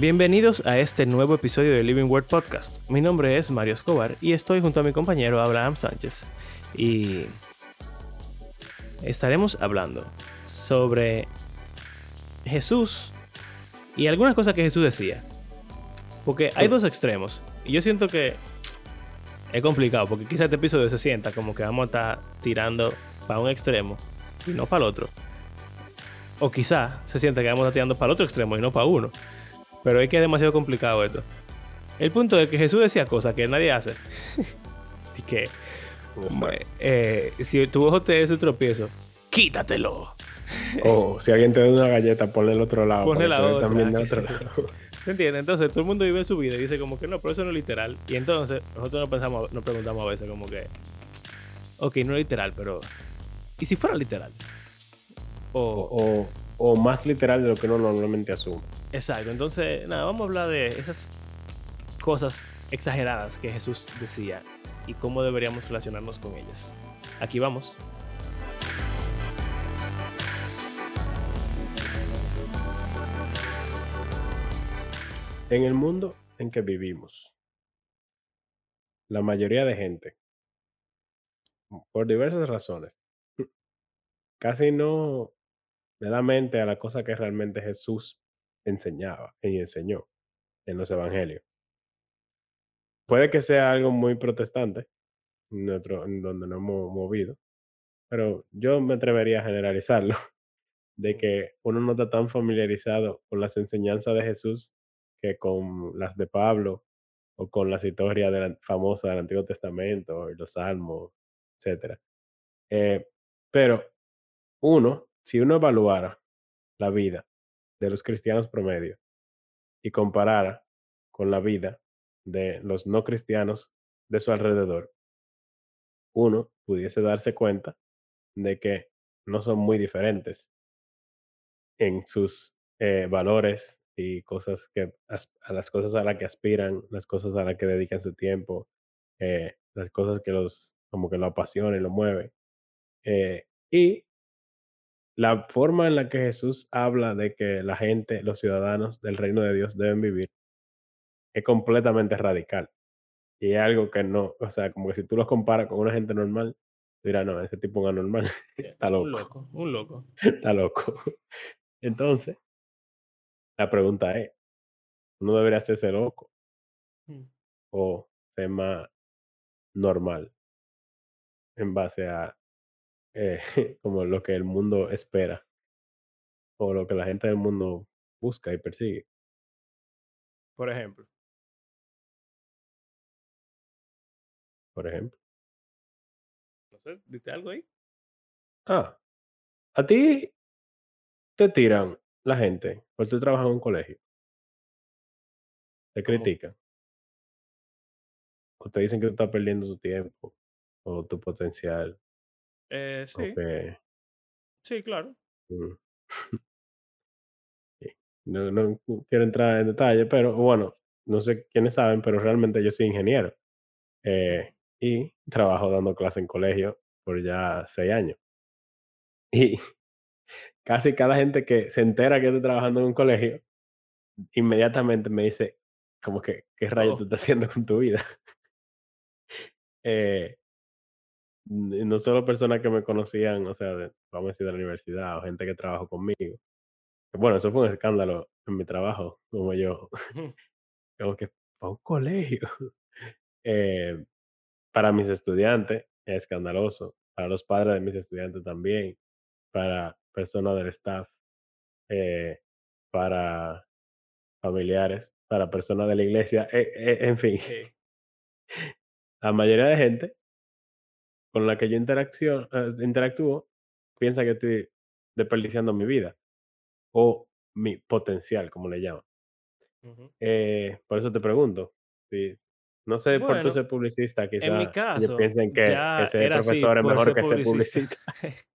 Bienvenidos a este nuevo episodio de Living Word Podcast. Mi nombre es Mario Escobar y estoy junto a mi compañero Abraham Sánchez. Y estaremos hablando sobre Jesús y algunas cosas que Jesús decía. Porque hay dos extremos. Y yo siento que es complicado, porque quizás este episodio se sienta como que vamos a estar tirando para un extremo y no para el otro. O quizá se sienta que vamos a estar tirando para el otro extremo y no para uno. Pero es que es demasiado complicado esto. El punto es que Jesús decía cosas que nadie hace. y que eh, si tu ojo te ese tropiezo, quítatelo. O si alguien te da una galleta, ponle el otro lado. Ponle la otra. También de que otro lado. ¿Se entiende? Entonces todo el mundo vive su vida y dice como que no, pero eso no es literal. Y entonces nosotros nos, pensamos, nos preguntamos a veces como que, ok, no es literal, pero ¿y si fuera literal? O, O, o más literal de lo que uno normalmente asume. exacto, entonces nada, vamos a hablar de esas cosas exageradas que Jesús decía y cómo deberíamos relacionarnos con ellas. Aquí vamos. En el mundo en que vivimos, la mayoría de gente, por diversas razones, casi no le da mente a la cosa que realmente Jesús enseñaba y enseñó en los evangelios. Puede que sea algo muy protestante, en nuestro- en donde nos hemos movido, pero yo me atrevería a generalizarlo, de que uno no está tan familiarizado con las enseñanzas de Jesús que con las de Pablo o con las historias de la- famosas del Antiguo Testamento y los Salmos, etcétera. Eh, pero uno, si uno evaluara la vida de los cristianos promedio y comparara con la vida de los no cristianos de su alrededor, uno pudiese darse cuenta de que no son muy diferentes en sus eh, valores y cosas que a las cosas a las que aspiran, las cosas a las que dedican su tiempo, eh, las cosas que los como que lo apasiona y lo mueve. Eh, y la forma en la que Jesús habla de que la gente, los ciudadanos del reino de Dios deben vivir, es completamente radical. Y es algo que no, o sea, como que si tú los comparas con una gente normal, dirás, no, ese tipo es un anormal, está Un loco, un loco. está loco. Entonces, la pregunta es, ¿uno debería hacerse loco Mm. o ser más normal en base a eh, como lo que el mundo espera o lo que la gente del mundo busca y persigue? Por ejemplo, Por ejemplo. no sé, ¿viste algo ahí? Ah, a ti te tiran la gente por tu trabajas en un colegio. Te ¿Cómo? critican. O te dicen que tú estás perdiendo tu tiempo o tu potencial. Eh, sí, sí, claro. mm, sí. No, no quiero entrar en detalle, pero bueno, no sé quiénes saben, pero realmente yo soy ingeniero. eh, y trabajo dando clase en colegio por ya seis años. Y casi cada gente que se entera que estoy trabajando en un colegio, inmediatamente me dice, como que, ¿qué rayos tú Oh, estás haciendo con tu vida? Eh, no solo personas que me conocían, o sea, de- vamos a decir, de la universidad, o gente que trabajó conmigo. Bueno, eso fue un escándalo en mi trabajo, como yo, como que para un colegio. Eh, para mis estudiantes es escandaloso, para los padres de mis estudiantes también, para personas del staff, eh, para familiares, para personas de la iglesia, eh, eh, en fin, la mayoría de gente con la que yo interacción, eh, interactúo piensa que estoy desperdiciando mi vida o mi potencial, como le llaman. Ujú. Eh, por eso te pregunto, si, no sé, por tu Bueno, ser publicista, en mi quizás caso, piensen que, que ser era así profesor es mejor ser que ser publicista. publicista.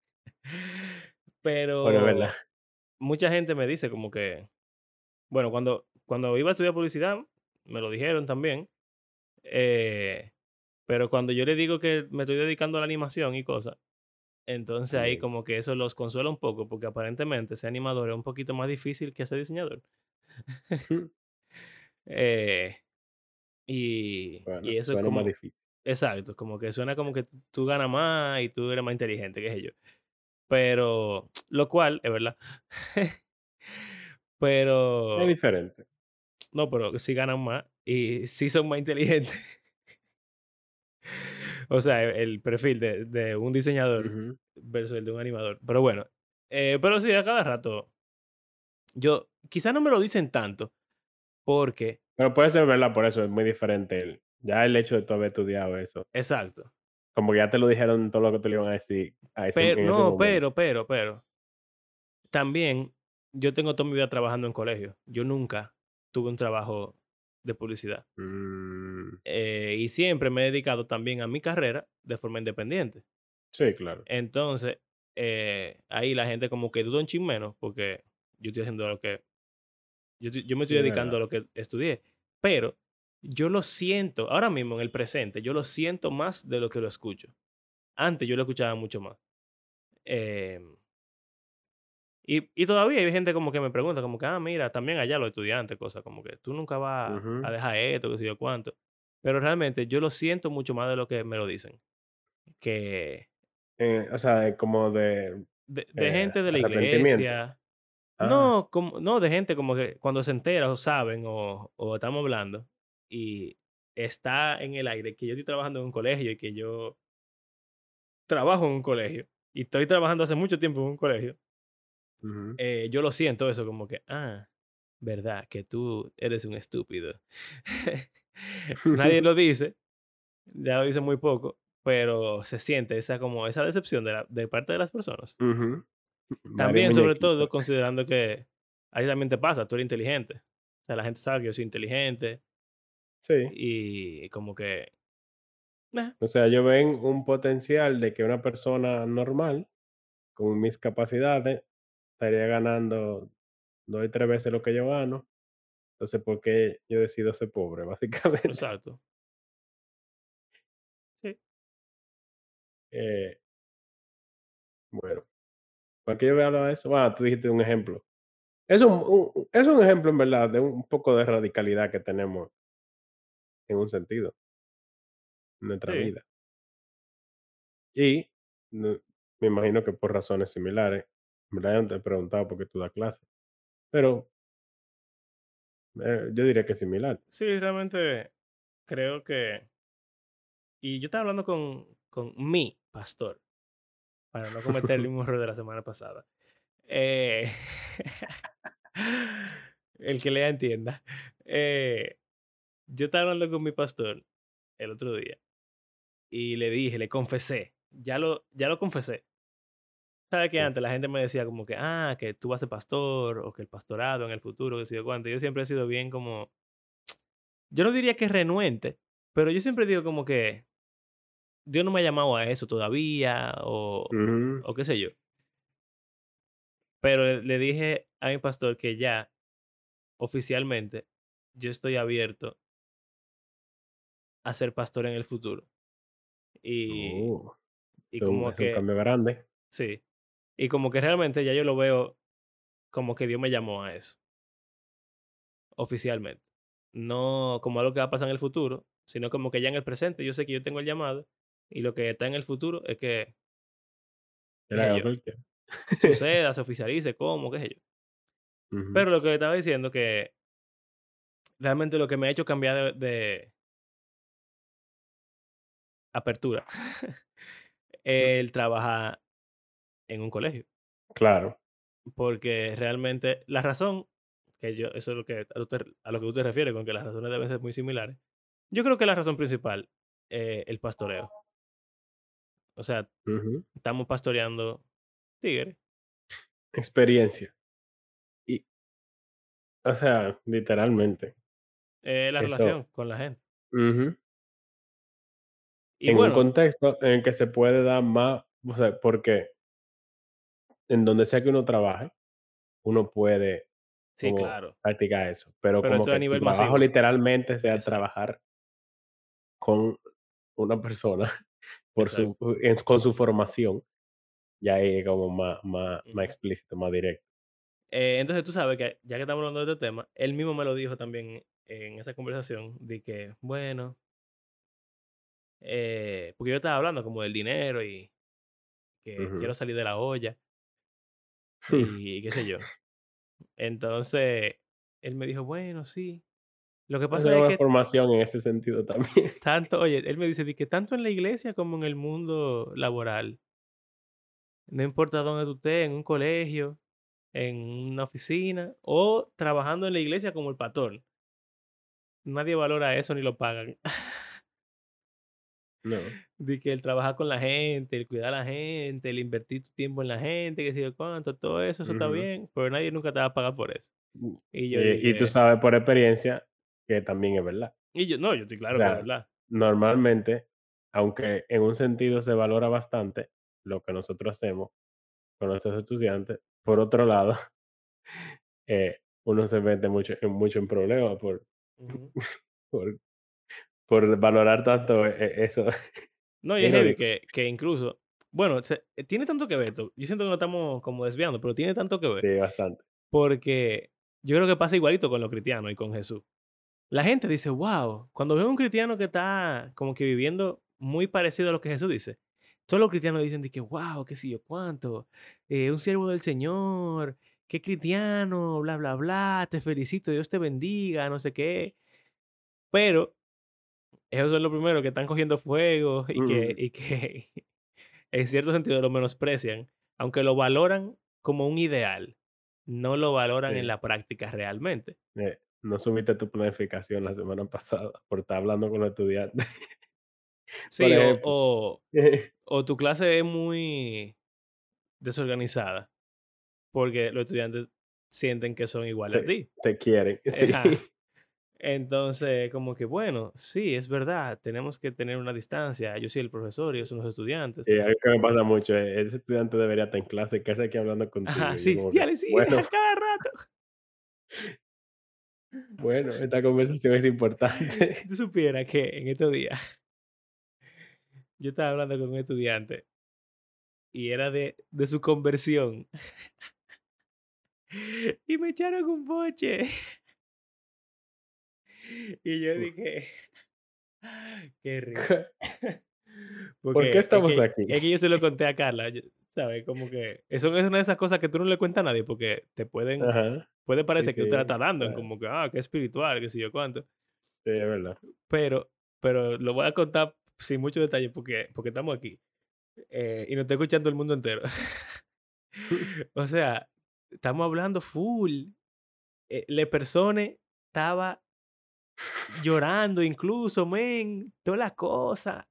Bueno. Pero mucha gente me dice como que, bueno, cuando, cuando iba a estudiar publicidad, me lo dijeron también. eh, pero cuando yo le digo que me estoy dedicando a la animación y cosas, entonces ahí como que eso los consuela un poco, porque aparentemente ser animador es un poquito más difícil que ser diseñador. mm. Eh, y, Suena y eso es suena más como, difícil. exacto, como que suena como que tú ganas más y tú eres más inteligente, qué sé yo. Pero, lo cual es verdad. Es Pero, diferente. no, pero sí ganan más y sí son más inteligentes. O sea, e el perfil de de un diseñador versus el de un animador. Pero bueno, eh, pero sí, a cada rato yo quizás no me lo dicen tanto, porque Pero puede ser verdad, por eso es muy diferente el ya el hecho de tú haber estudiado eso, exacto. como que ya te lo dijeron todo lo que te lo iban a decir a ese Pero no, pero, pero, pero, también yo tengo toda mi vida trabajando en colegio. Yo nunca tuve un trabajo de publicidad. Mm, Eh, y siempre me he dedicado también a mi carrera de forma independiente. sí, claro. Entonces, eh, ahí la gente como que duda un chin menos porque yo estoy haciendo lo que yo, yo me estoy es dedicando verdad. a lo que estudié. Pero yo lo siento, ahora mismo en el presente, yo lo siento más de lo que lo escucho. Antes yo lo escuchaba mucho más. Em, y, y todavía hay gente como que me pregunta, como que, ah, mira, también allá los estudiantes, cosas como que tú nunca vas a dejar esto, que sé yo cuánto. Pero realmente yo lo siento mucho más de lo que me lo dicen. Que Eh, o sea, como de, de, de eh, gente de la iglesia, Ah, no, como, no, de gente como que cuando se entera o saben o, o estamos hablando y está en el aire que yo estoy trabajando en un colegio y que yo trabajo en un colegio y estoy trabajando hace mucho tiempo en un colegio, ujú. eh, yo lo siento eso como que, ah, verdad, que tú eres un estúpido. Nadie lo dice, ya lo dice muy poco, pero se siente esa como esa decepción de, la, de parte de las personas. También, sobre todo, considerando que ahí también te pasa, tú eres inteligente. O sea, la gente sabe que yo soy inteligente Sí. y como que, eh, O sea, ellos ven un potencial de que una persona normal, con mis capacidades, estaría ganando 2 y 3 veces lo que yo gano. Entonces, ¿por qué yo decido ser pobre? Básicamente. exacto. Sí, Eh, bueno, ¿por qué yo voy a hablar de eso? Ah, tú dijiste un ejemplo. Es un, un- es un ejemplo, en verdad, de un poco de radicalidad que tenemos en un sentido en nuestra sí. vida. Y no- me imagino que por razones similares, en ¿verdad? Yo no te he preguntado por qué tú das clase, pero eh, yo diría que similar. Sí, realmente creo que... Y yo estaba hablando con, con mi pastor, para no cometer el mismo error de la semana pasada. Eh, el que lea entienda. Eh, yo estaba hablando con mi pastor el otro día y le dije, le confesé, ya lo, ya lo confesé. ¿Sabes que antes la gente me decía como que, ah, que tú vas a ser pastor o que el pastorado en el futuro, que sé yo cuánto? Yo siempre he sido bien como, yo no diría que renuente, pero yo siempre digo como que Dios no me ha llamado a eso todavía o, o qué sé yo. Pero le dije a mi pastor que ya oficialmente yo estoy abierto a ser pastor en el futuro. Y, Oh, y es como es un que, cambio grande. sí, y como que realmente ya yo lo veo como que Dios me llamó a eso, oficialmente. No como algo que va a pasar en el futuro, sino como que ya en el presente yo sé que yo tengo el llamado y lo que está en el futuro es que, suceda, se oficialice, cómo, qué sé yo. Pero lo que estaba diciendo que realmente lo que me ha hecho cambiar de, de apertura, el trabajar en un colegio. claro. Porque realmente la razón, que yo, eso es lo que, a, lo te- a lo que usted refiere, con que las razones deben ser muy similares. Yo creo que la razón principal es el pastoreo. O sea, estamos pastoreando tigres. Experiencia. Y, o sea, literalmente, eh, la eso relación con la gente. ujú. Y En un contexto en el que se puede dar más, o sea, porque en donde sea que uno trabaje, uno puede sí, claro. practicar eso, pero Pero como es a que tu nivel trabajo literalmente sea Exacto, trabajar con una persona por su en con su formación, ya ahí es como más más más explícito, más directo. Eh, entonces tú sabes que ya que estamos hablando de este tema, él mismo me lo dijo también en esa conversación de que, bueno, eh, porque yo estaba hablando como del dinero y que quiero salir de la olla y qué sé yo. Entonces, él me dijo, bueno, sí. Lo que pasa es que formación en ese sentido también. tanto, oye, él me dice que tanto en la iglesia como en el mundo laboral, no importa dónde tú estés, en un colegio, en una oficina o trabajando en la iglesia como el patrón, nadie valora eso ni lo pagan. No. De que el trabajar con la gente, el cuidar a la gente, el invertir tu tiempo en la gente, que sé yo cuánto, todo eso, eso está bien, pero nadie nunca te va a pagar por eso. Mm, Y yo eh, y tú sabes por experiencia que también es verdad. y yo, no, yo estoy O claro que es verdad. normalmente, aunque en un sentido se valora bastante lo que nosotros hacemos con nuestros estudiantes, por otro lado, eh, uno se mete mucho en mucho en problemas por por por valorar tanto e eso. No, y Es heavy que, que incluso, bueno, se- eh, tiene tanto que ver, esto, yo siento que nos estamos como desviando, pero tiene tanto que ver, Sí, bastante. porque yo creo que pasa igualito con los cristianos y con Jesús. La gente dice, wow, cuando veo a un cristiano que está como que viviendo muy parecido a lo que Jesús dice, todos los cristianos dicen de que, wow, qué sé yo, cuánto, eh, un siervo del Señor, qué cristiano, bla, bla, bla, te felicito, Dios te bendiga, no sé qué. Pero esos son los primeros que están cogiendo fuego y que, Mm, y que en cierto sentido lo menosprecian, aunque lo valoran como un ideal, no lo valoran en la práctica realmente. Eh, no subiste tu planificación la semana pasada por estar hablando con los estudiantes, Sí, o, ejemplo. o, o tu clase es muy desorganizada porque los estudiantes sienten que son iguales a ti. te quieren, sí. Ajá. Entonces, como que bueno, sí, es verdad, tenemos que tener una distancia. Yo soy el profesor y ellos son los estudiantes. Y algo que me pasa mucho, e ese estudiante debería estar en clase, ¿qué hace aquí hablando Ajá, contigo? Yo sí, como que, sí, bueno, cada rato. bueno, esta conversación es importante. Tú supieras que en estos días yo estaba hablando con un estudiante y era de, de su conversión y me echaron un boche. Y yo dije, qué risa. ¿Por qué Porque es estamos que aquí? es que yo se lo conté a Carla, ¿sabes? Como que eso es una de esas cosas que tú no le cuentas a nadie, porque te pueden Ajá, puede sí, parecer que tú te la sí, estás dando claro, como que, ah, que espiritual, que sé yo cuánto, sí, es verdad. pero pero lo voy a contar sin mucho detalle porque porque estamos aquí, eh, y nos está escuchando el mundo entero. O sea, estamos hablando full, eh, le persone estaba llorando incluso, men, todas las cosas.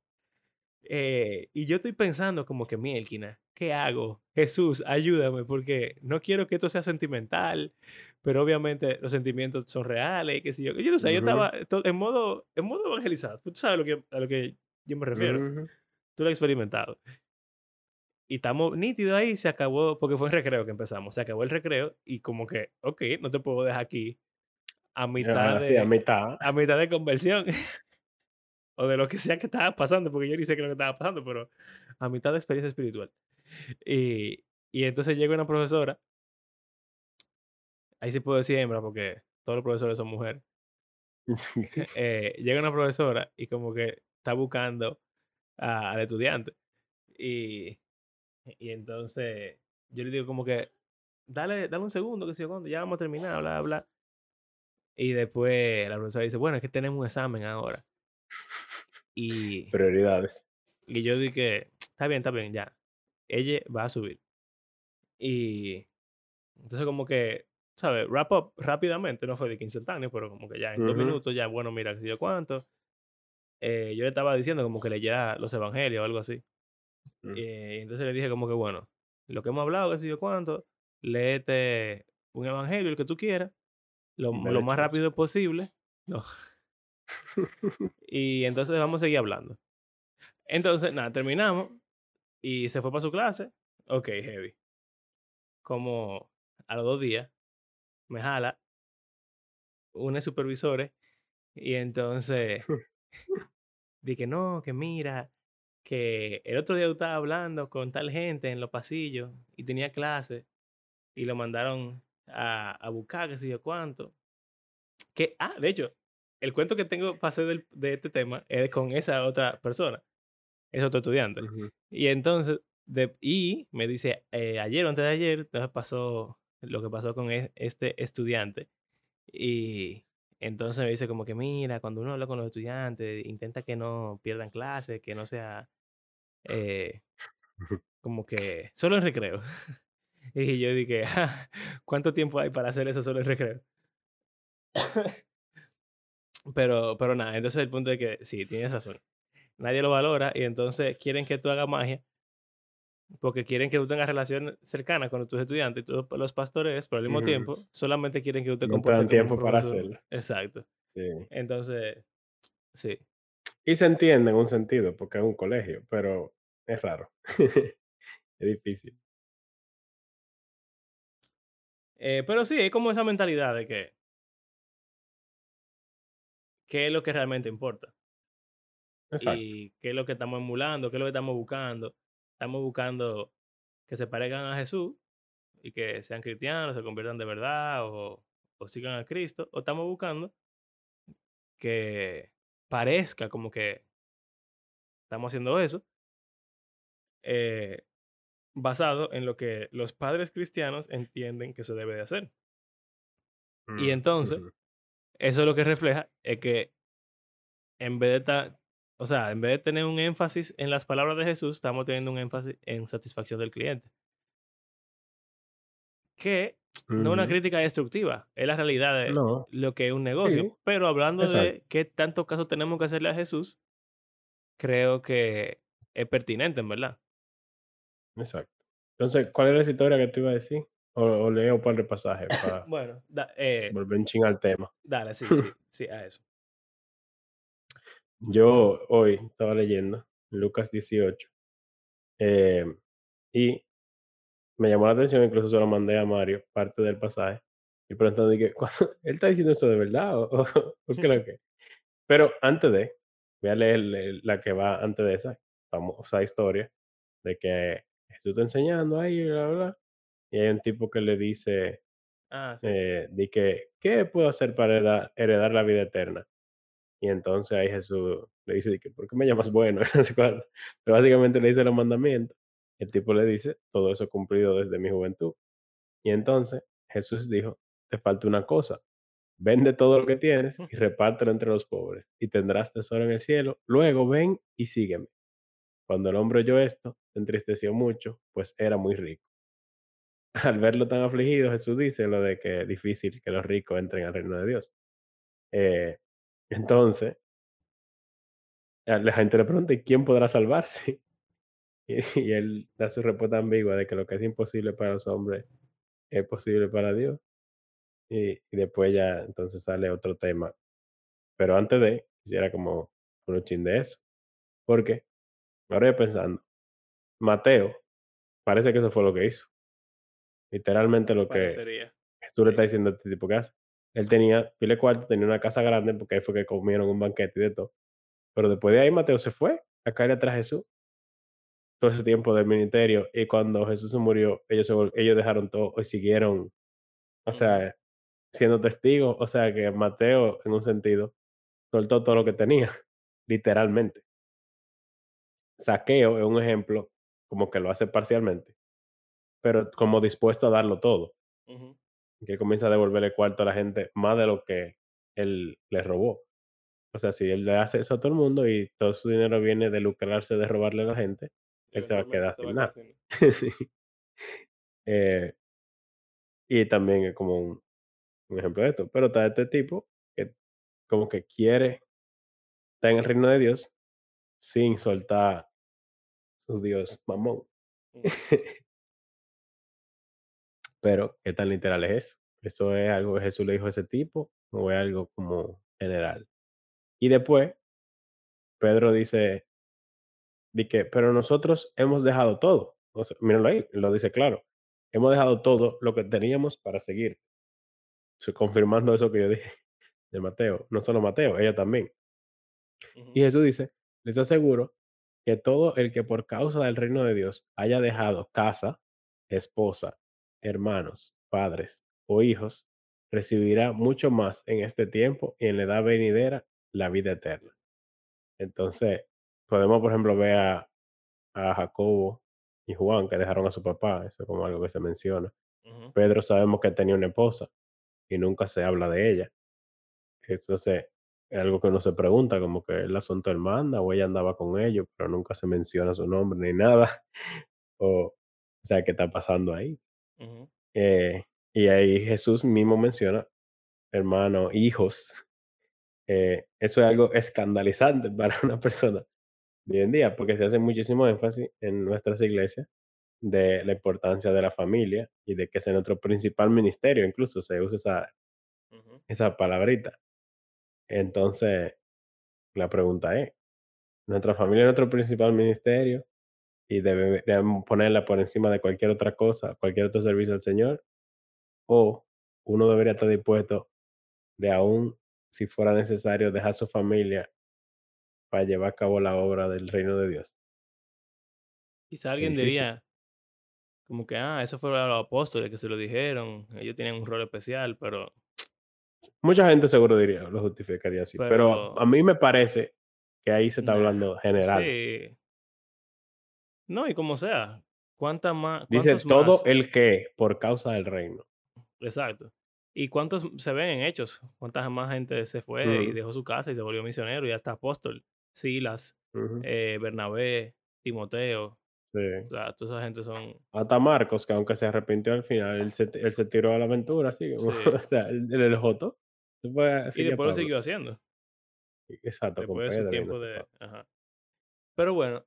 Eh, y yo estoy pensando como que, mielquina, ¿qué hago? Jesús, ayúdame, porque no quiero que esto sea sentimental, pero obviamente los sentimientos son reales, qué sé yo. Yo no sé, yo estaba en modo, en modo evangelizado. Tú sabes a lo que, a lo que yo me refiero. ujú, Tú lo has experimentado. Y estamos nítidos ahí, se acabó, porque fue en recreo que empezamos. Se acabó el recreo y como que, ok, no te puedo dejar aquí a mitad sí, a de, mitad. a mitad de conversión o de lo que sea que estaba pasando, porque yo ni sé qué es lo que estaba pasando, pero a mitad de experiencia espiritual. Y, y entonces llega una profesora, ahí sí puedo decir hembra porque todos los profesores son mujeres. Eh, llega una profesora y como que está buscando a- al estudiante. Y, y entonces yo le digo como que, dale, dale un segundo, que si yo cuando ya vamos a terminar, bla, bla. Y después la profesora dice, bueno, es que tenemos un examen ahora. Y, Prioridades. y yo dije, está bien, está bien, ya. Ella va a subir. Y entonces como que, ¿sabes? Wrap up rápidamente, no fue de que instantáneo, pero como que ya en dos Ujú, minutos, ya, bueno, mira, qué sé yo cuánto. Eh, yo le estaba diciendo como que leyera los evangelios o algo así. mm, Eh, y entonces le dije como que, bueno, lo que hemos hablado, qué sé yo cuánto, léete un evangelio, el que tú quieras, lo, lo más rápido posible. No. Y entonces vamos a seguir hablando. Entonces, nada, terminamos y se fue para su clase. Ok, heavy. Como a los dos días, me jala unos supervisores y entonces dije, no, que mira, que el otro día yo estaba hablando con tal gente en los pasillos y tenía clase y lo mandaron a, a buscar, qué sé yo cuánto. Que, ah, de hecho, el cuento que tengo para hacer del de este tema es con esa otra persona, es otro estudiante. Y entonces, de y me dice, eh, ayer o antes de ayer, entonces pasó lo que pasó con e este estudiante. Y entonces me dice como que: "Mira, cuando uno habla con los estudiantes, intenta que no pierdan clases, que no sea, eh, como que solo en recreo". Y yo dije: "Ja, ¿cuánto tiempo hay para hacer eso solo en recreo?". Pero pero nada, entonces el punto es que sí, tienes razón. Nadie lo valora y entonces quieren que tú hagas magia porque quieren que tú tengas relación cercana con tus estudiantes y tú los pastores, pero al mismo Ujú. tiempo solamente quieren que tú te No te comportes como un tiempo para hacerlo. Exacto. Sí. Entonces, sí. Y se entiende en un sentido, porque es un colegio, pero es raro. Es difícil. Eh, pero sí, es como esa mentalidad de que qué es lo que realmente importa Exacto. y qué es lo que estamos emulando, qué es lo que estamos buscando. Estamos buscando que se parezcan a Jesús y que sean cristianos, se conviertan de verdad o, o sigan a Cristo, o estamos buscando que parezca como que estamos haciendo eso, eh, basado en lo que los padres cristianos entienden que se debe de hacer. Y Mm, entonces, ujú. eso lo que refleja es que en vez de ta- o sea, en vez de tener un énfasis en las palabras de Jesús, estamos teniendo un énfasis en satisfacción del cliente. Que no es una crítica destructiva, es la realidad de No, lo que es un negocio. sí, Pero hablando exacto, de qué tanto caso tenemos que hacerle a Jesús, creo que es pertinente, en verdad. Exacto. Entonces, ¿cuál era esa historia que te iba a decir? O o leo un par de pasajes para Bueno, da- eh, volver un chin al tema. dale, sí, sí, sí, a eso. Yo hoy estaba leyendo Lucas 18, em, y me llamó la atención, incluso se lo mandé a Mario, parte del pasaje, y preguntando de que, ¿él está diciendo esto de verdad o o o qué lo que? Pero antes de, voy a leer el la que va antes de esa famosa historia de que Jesús está enseñando ahí, bla, bla, bla, y hay un tipo que le dice, Ah, sí. eh, de que, ¿qué puedo hacer para heredar heredar la vida eterna? Y entonces ahí Jesús le dice de que, ¿por qué me llamas bueno? Y no sé cuánto. Pero básicamente le dice los mandamientos. El tipo le dice, todo eso cumplido desde mi juventud. Y entonces Jesús dijo, te falta una cosa. Vende todo lo que tienes y repártelo entre los pobres, y tendrás tesoro en el cielo. Luego ven y sígueme. Cuando el hombre oyó esto, entristeció mucho, pues era muy rico. Al verlo tan afligido, Jesús dice lo de que es difícil que los ricos entren al reino de Dios. Eh, entonces, la gente le pregunta, ¿y quién podrá salvarse? Y, él da su respuesta ambigua de que lo que es imposible para los hombres es posible para Dios. Y, y después ya entonces sale otro tema. Pero antes de, quisiera como un chin de eso. Porque ahora yo pensando, Mateo, parece que eso fue lo que hizo. Literalmente lo que. Jesús le está Sí. diciendo a este tipo que hace. Él tenía pile cuarto, tenía una casa grande, porque ahí fue que comieron un banquete y de todo. Pero después de ahí Mateo se fue a caer atrás de Jesús todo ese tiempo del ministerio. Y cuando Jesús se murió, ellos, se ellos dejaron todo y siguieron, o sea, siendo testigos. O sea que Mateo, en un sentido, soltó todo lo que tenía, literalmente. Saqueo es un ejemplo como que lo hace parcialmente, pero como dispuesto a darlo todo. Que comienza a devolverle cuarto a la gente más de lo que él le robó. O sea, si él le hace eso a todo el mundo y todo su dinero viene de lucrarse de robarle a la gente, él se va a quedar sin nada. Sí. Eh, y también es como un, un ejemplo de esto. Pero está este tipo que como que quiere estar en el reino de Dios sin soltar su Dios mamón. Pero, ¿qué tan literal es eso? ¿Eso es algo que Jesús le dijo a ese tipo o es algo como general? Y después, Pedro dice, di que, pero nosotros hemos dejado todo. O sea, míralo ahí, lo dice claro. Hemos dejado todo lo que teníamos para seguir. Confirmando eso que yo dije de Mateo. No solo Mateo, ella también. Y Jesús dice, les aseguro que todo el que por causa del reino de Dios haya dejado casa, esposa, hermanos, padres o hijos, recibirá mucho más en este tiempo y en la edad venidera la vida eterna. Entonces, podemos, por ejemplo, ver a, a Jacobo y Juan que dejaron a su papá, eso es como algo que se menciona. Pedro sabemos que tenía una esposa y nunca se habla de ella. Entonces, es algo que uno se pregunta, como que él la son tu hermana o ella andaba con ellos, pero nunca se menciona su nombre ni nada. O, o sea, ¿qué está pasando ahí? Eh, y ahí Jesús mismo menciona, hermano, hijos. Eh, eso es algo escandalizante para una persona de hoy en día, porque se hace muchísimo énfasis en nuestras iglesias de la importancia de la familia y de que es nuestro principal ministerio, incluso se usa esa, Ujú. esa palabrita. Entonces, la pregunta es, ¿nuestra familia es nuestro principal ministerio y debe- debemos ponerla por encima de cualquier otra cosa, cualquier otro servicio al Señor? ¿O uno debería estar dispuesto de aún, si fuera necesario, dejar su familia para llevar a cabo la obra del reino de Dios? Quizá alguien diría como que, ah, eso fue a los apóstoles que se lo dijeron, ellos tienen un rol especial, pero, Mucha gente seguro diría, lo justificaría así, pero a pero, a mí me parece que ahí se está nah, hablando general. sí, no, y como sea, ¿cuántas más, Dice todo más? el que por causa del reino. Exacto. ¿Y cuántos se ven en hechos? ¿Cuántas más gente se fue y Ujú, dejó su casa y se volvió misionero y hasta apóstol? Silas, eh, Bernabé, Timoteo, sí. o sea, toda esa gente son, Hasta Marcos, que aunque se arrepintió al final, él se él se tiró a la aventura así sí, o sea. Se fue a y después lo siguió haciendo, Exacto, con después de su tiempo de, ajá. Pero bueno,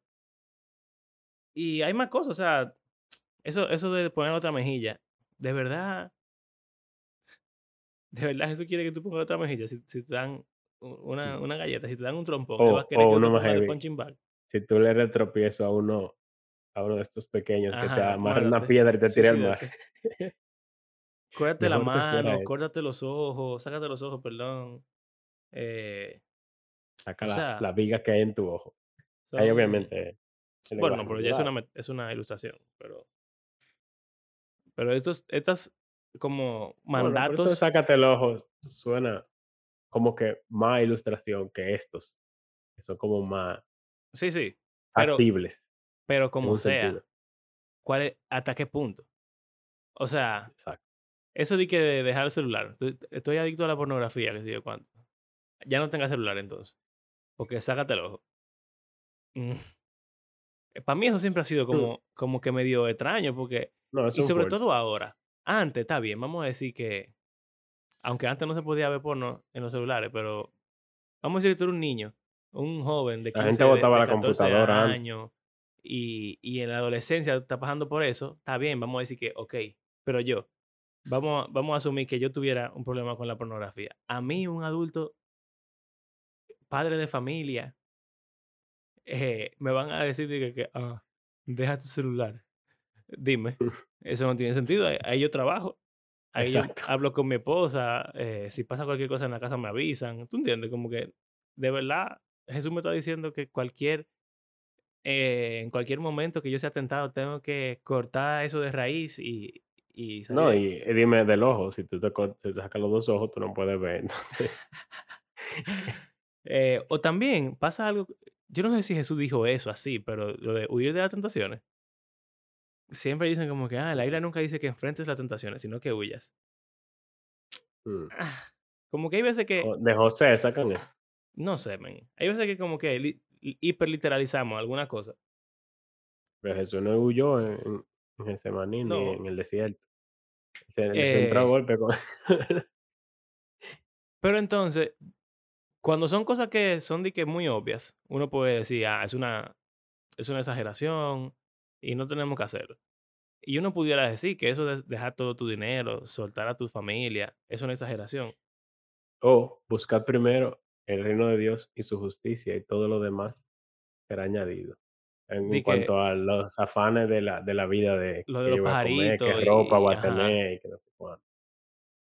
y hay más cosas, o sea, eso, eso de poner otra mejilla, de verdad, de verdad Jesús quiere que tú pongas otra mejilla, si, si te dan una, una galleta, si te dan un trompón, él va a querer o que uno más el heavy, si tú le das tropiezo a uno uno de estos pequeños que te Ajá, amarra una piedra y te tira al mar. Córtate la mano, córtate los ojos, sácate los ojos, perdón. Eh, Saca o la sea, la viga que hay en tu ojo. Ahí obviamente bueno, no, pero ya es una es una ilustración, pero pero estos estas como Bueno, por eso mandatos sácate el ojo suena como que más ilustración que estos, que son como más sí, sí, pero factibles pero como sentido. sea, ¿cuál es hasta qué punto? O sea, Exacto. eso de que de dejar el celular, estoy adicto a la pornografía, qué sé yo cuánto. Ya no tengas celular entonces, porque sácate el ojo. Mm, para mí eso siempre ha sido Mm, como como que medio extraño, porque no, y sobre todo ahora. Antes, está bien, vamos a decir que Aunque antes no se podía ver porno en los celulares, pero vamos a decir que tú eres un niño, un joven de La gente 15, de, botaba de la 14 computadora años y, y en la adolescencia está pasando por eso, está bien, vamos a decir que, ok, pero yo, vamos, vamos a asumir que yo tuviera un problema con la pornografía. A mí, un adulto, padre de familia, eh, me van a decir de que, que, ah, deja tu celular. Dime, eso no tiene sentido. Ahí yo trabajo, ahí yo hablo con mi esposa, eh, si pasa cualquier cosa en la casa me avisan. ¿Tú entiendes? Como que de verdad Jesús me está diciendo que cualquier, eh, en cualquier momento que yo sea tentado tengo que cortar eso de raíz y, y No, y dime del ojo, si tú te si te sacas los 2 ojos, tú no puedes ver, entonces Eh, o también pasa algo, yo no sé si Jesús dijo eso así, pero lo de huir de las tentaciones, siempre dicen como que, ah, la Biblia nunca dice que enfrentes las tentaciones, sino que huyas. mm. Ah, Como que hay veces que de José sacan eso. No sé, men. Hay veces que como que hiperliteralizamos alguna cosa. Pero Jesús no huyó en en en Getsemaní ni en el desierto. Se le entró a eh, golpe con pero entonces, cuando son cosas que son de que muy obvias, uno puede decir: "Ah, es una es una exageración y no tenemos que hacerlo". Y uno pudiera decir que eso de dejar todo tu dinero, soltar a tu familia, es una exageración. o buscad primero el reino de Dios y su justicia, y todo lo demás será añadido. En cuanto a los afanes de la de la vida de lo de los comer, qué pajaritos ropa y voy a tener y que no sé cuánto.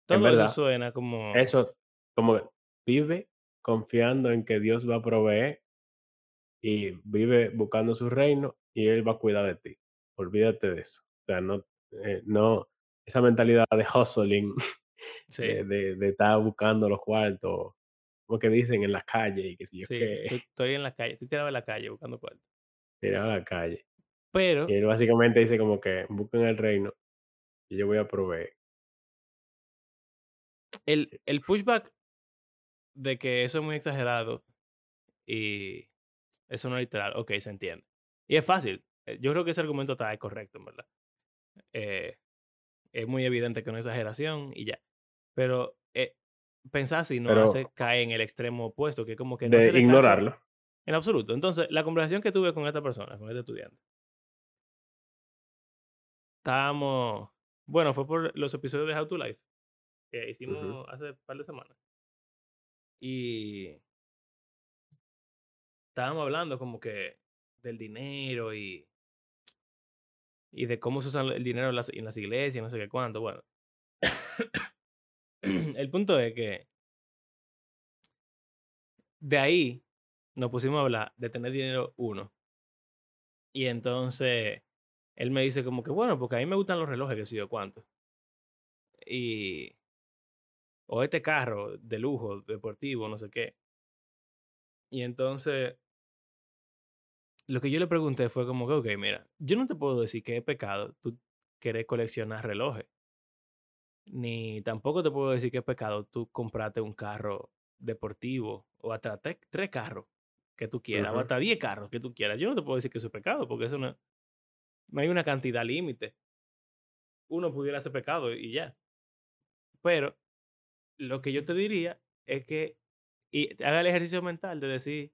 En todo eso suena como eso como vive confiando en que Dios va a proveer y vive buscando su reino y Él va a cuidar de ti. Olvídate de eso. O sea, no, eh, no, esa mentalidad de hustling Sí, de, de, de estar buscando los cuartos, como que dicen en la calle y que si yo sí, que estoy en la calle, estoy tirado en la calle buscando cuarto. tiraba a la calle. Y Pero él básicamente dice como que busquen el reino y yo voy a proveer. el, el pushback de que eso es muy exagerado y eso no es literal, ok, se entiende. Y es fácil. eh, Yo creo que ese argumento está correcto, en verdad. Eh, es muy evidente que es una exageración y ya. Pero eh, pensar así nos Pero hace caer en el extremo opuesto, que como que no de caso ignorarlo. en absoluto. Entonces, la conversación que tuve con esta persona, con este estudiante, estábamos, bueno, fue por los episodios de How to Life que hicimos hace un par de semanas. Y estábamos hablando como que del dinero y, y de cómo se usa el dinero en las, en las iglesias, no sé qué cuánto. Bueno, el punto es que de ahí nos pusimos a hablar de tener dinero uno. Y entonces él me dice como que, bueno, porque a mí me gustan los relojes, que sé yo cuánto. Y... O este carro de lujo, deportivo, no sé qué. Y entonces, lo que yo le pregunté fue como que, ok, mira, yo no te puedo decir que es pecado tú querés coleccionar relojes. Ni tampoco te puedo decir que es pecado tú comprarte un carro deportivo o hasta tres carros que tú quieras, o hasta diez carros que tú quieras. Yo no te puedo decir que eso es pecado porque eso no, no hay una cantidad límite. Uno pudiera hacer pecado y ya. Pero lo que yo te diría es que y haga el ejercicio mental de decir,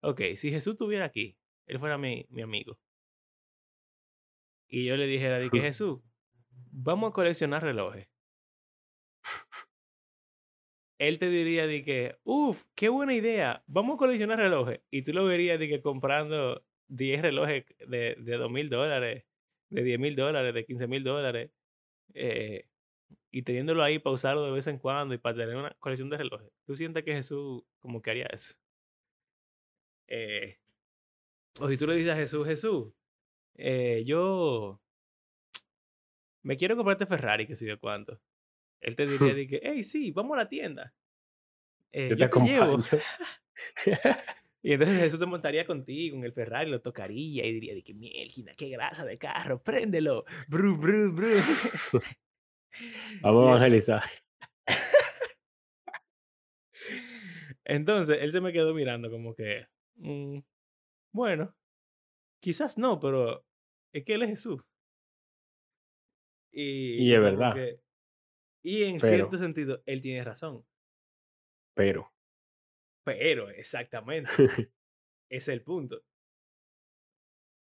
ok, si Jesús estuviera aquí, él fuera mi, mi amigo. Y yo le dijera, de que Jesús, vamos a coleccionar relojes. Él te diría de que, uff, qué buena idea, vamos a coleccionar relojes. Y tú lo verías de que comprando 10 relojes de, de 2 mil dólares, de 10 mil dólares, de 15 mil dólares, eh, y teniéndolo ahí para usarlo de vez en cuando y para tener una colección de relojes. ¿Tú sientes que Jesús como que haría eso? Eh, o si tú le dices a Jesús, Jesús, eh, yo me quiero comprar este Ferrari, que sé yo cuánto. Él te diría de que, hey, sí, vamos a la tienda. Eh, Yo te yo te llevo. Y entonces Jesús se montaría contigo en el Ferrari, lo tocaría y diría de que, mielquina, qué grasa de carro, préndelo. Bru, bru, bru. Vamos a evangelizar. Entonces, él se me quedó mirando como que, "Mm, bueno, quizás no, pero es que él es Jesús. Y, es verdad. que- y en Pero- cierto sentido, él tiene razón. Pero. Pero, exactamente, es el punto.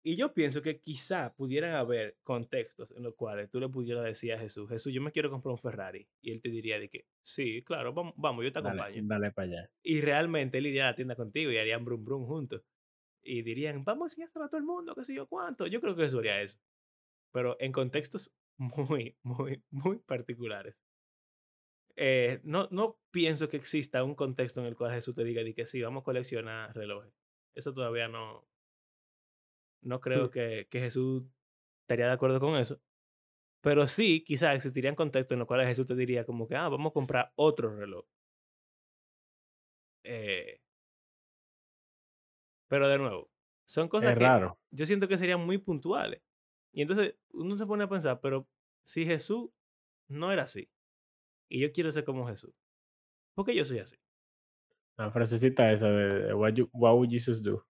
Y yo pienso que quizá pudieran haber contextos en los cuales tú le pudieras decir a Jesús, Jesús, yo me quiero comprar un Ferrari. Y él te diría de que, sí, claro, vamos, vamos yo te Dale, acompaño. dale para allá. Y realmente él iría a la tienda contigo y harían brum brum juntos. Y dirían, vamos a enseñárselo a todo el mundo, qué sé yo cuánto. Yo creo que eso haría eso. Pero en contextos muy, muy, muy particulares. Eh, no, no pienso que exista un contexto en el cual Jesús te diga de que sí, vamos a coleccionar relojes. Eso todavía no. No creo Mm. que, que Jesús estaría de acuerdo con eso. Pero sí, quizás existirían contextos en los cuales Jesús te diría como que, ah, vamos a comprar otro reloj. Eh, pero de nuevo, son cosas Es que raro. yo siento que serían muy puntuales. Y entonces uno se pone a pensar, pero si Jesús no era así, y yo quiero ser como Jesús, ¿por qué yo soy así? La frasecita esa de, what, you- what would Jesus do?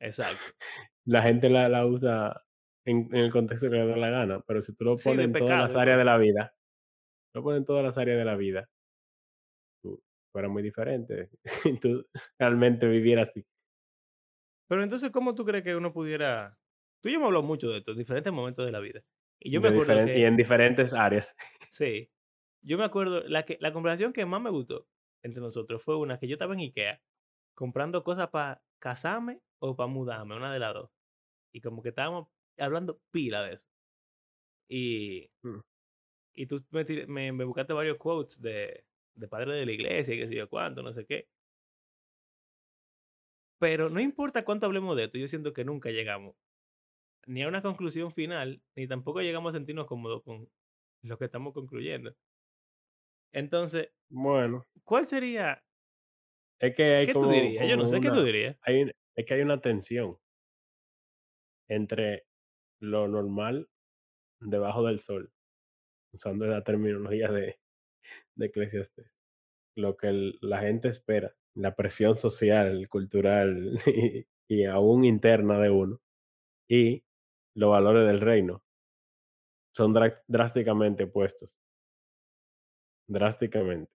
Exacto. La gente la, la usa en, en el contexto que le da la gana, pero si tú lo Sí, pones en todas las áreas de la vida, lo pones en todas las áreas de la vida, tú fuera muy diferente si tú realmente vivieras así. Pero entonces, ¿cómo tú crees que uno pudiera... Tú y yo hemos hablado mucho de esto, en diferentes momentos de la vida. Y yo me acuerdo Y en diferentes áreas. Sí. Yo me acuerdo, la, que, la conversación que más me gustó entre nosotros fue una que yo estaba en Ikea comprando cosas para casarme o para mudarme, una de las dos. Y como que estábamos hablando pila de eso. Y, Mm. y tú me, tir- me, me buscaste varios quotes de, de padres de la iglesia y qué sé yo cuánto, no sé qué. Pero no importa cuánto hablemos de esto, yo siento que nunca llegamos ni a una conclusión final, ni tampoco llegamos a sentirnos cómodos con lo que estamos concluyendo. Entonces, Bueno, ¿cuál sería? es que hay ¿Qué tú como? Yo no sé, ¿qué tú una dirías? hay es que hay una tensión entre lo normal debajo del sol, usando la terminología de de Eclesiastés, lo que el la gente espera, la presión social, cultural y y aún interna de uno, y los valores del reino, son drásticamente opuestos, drásticamente.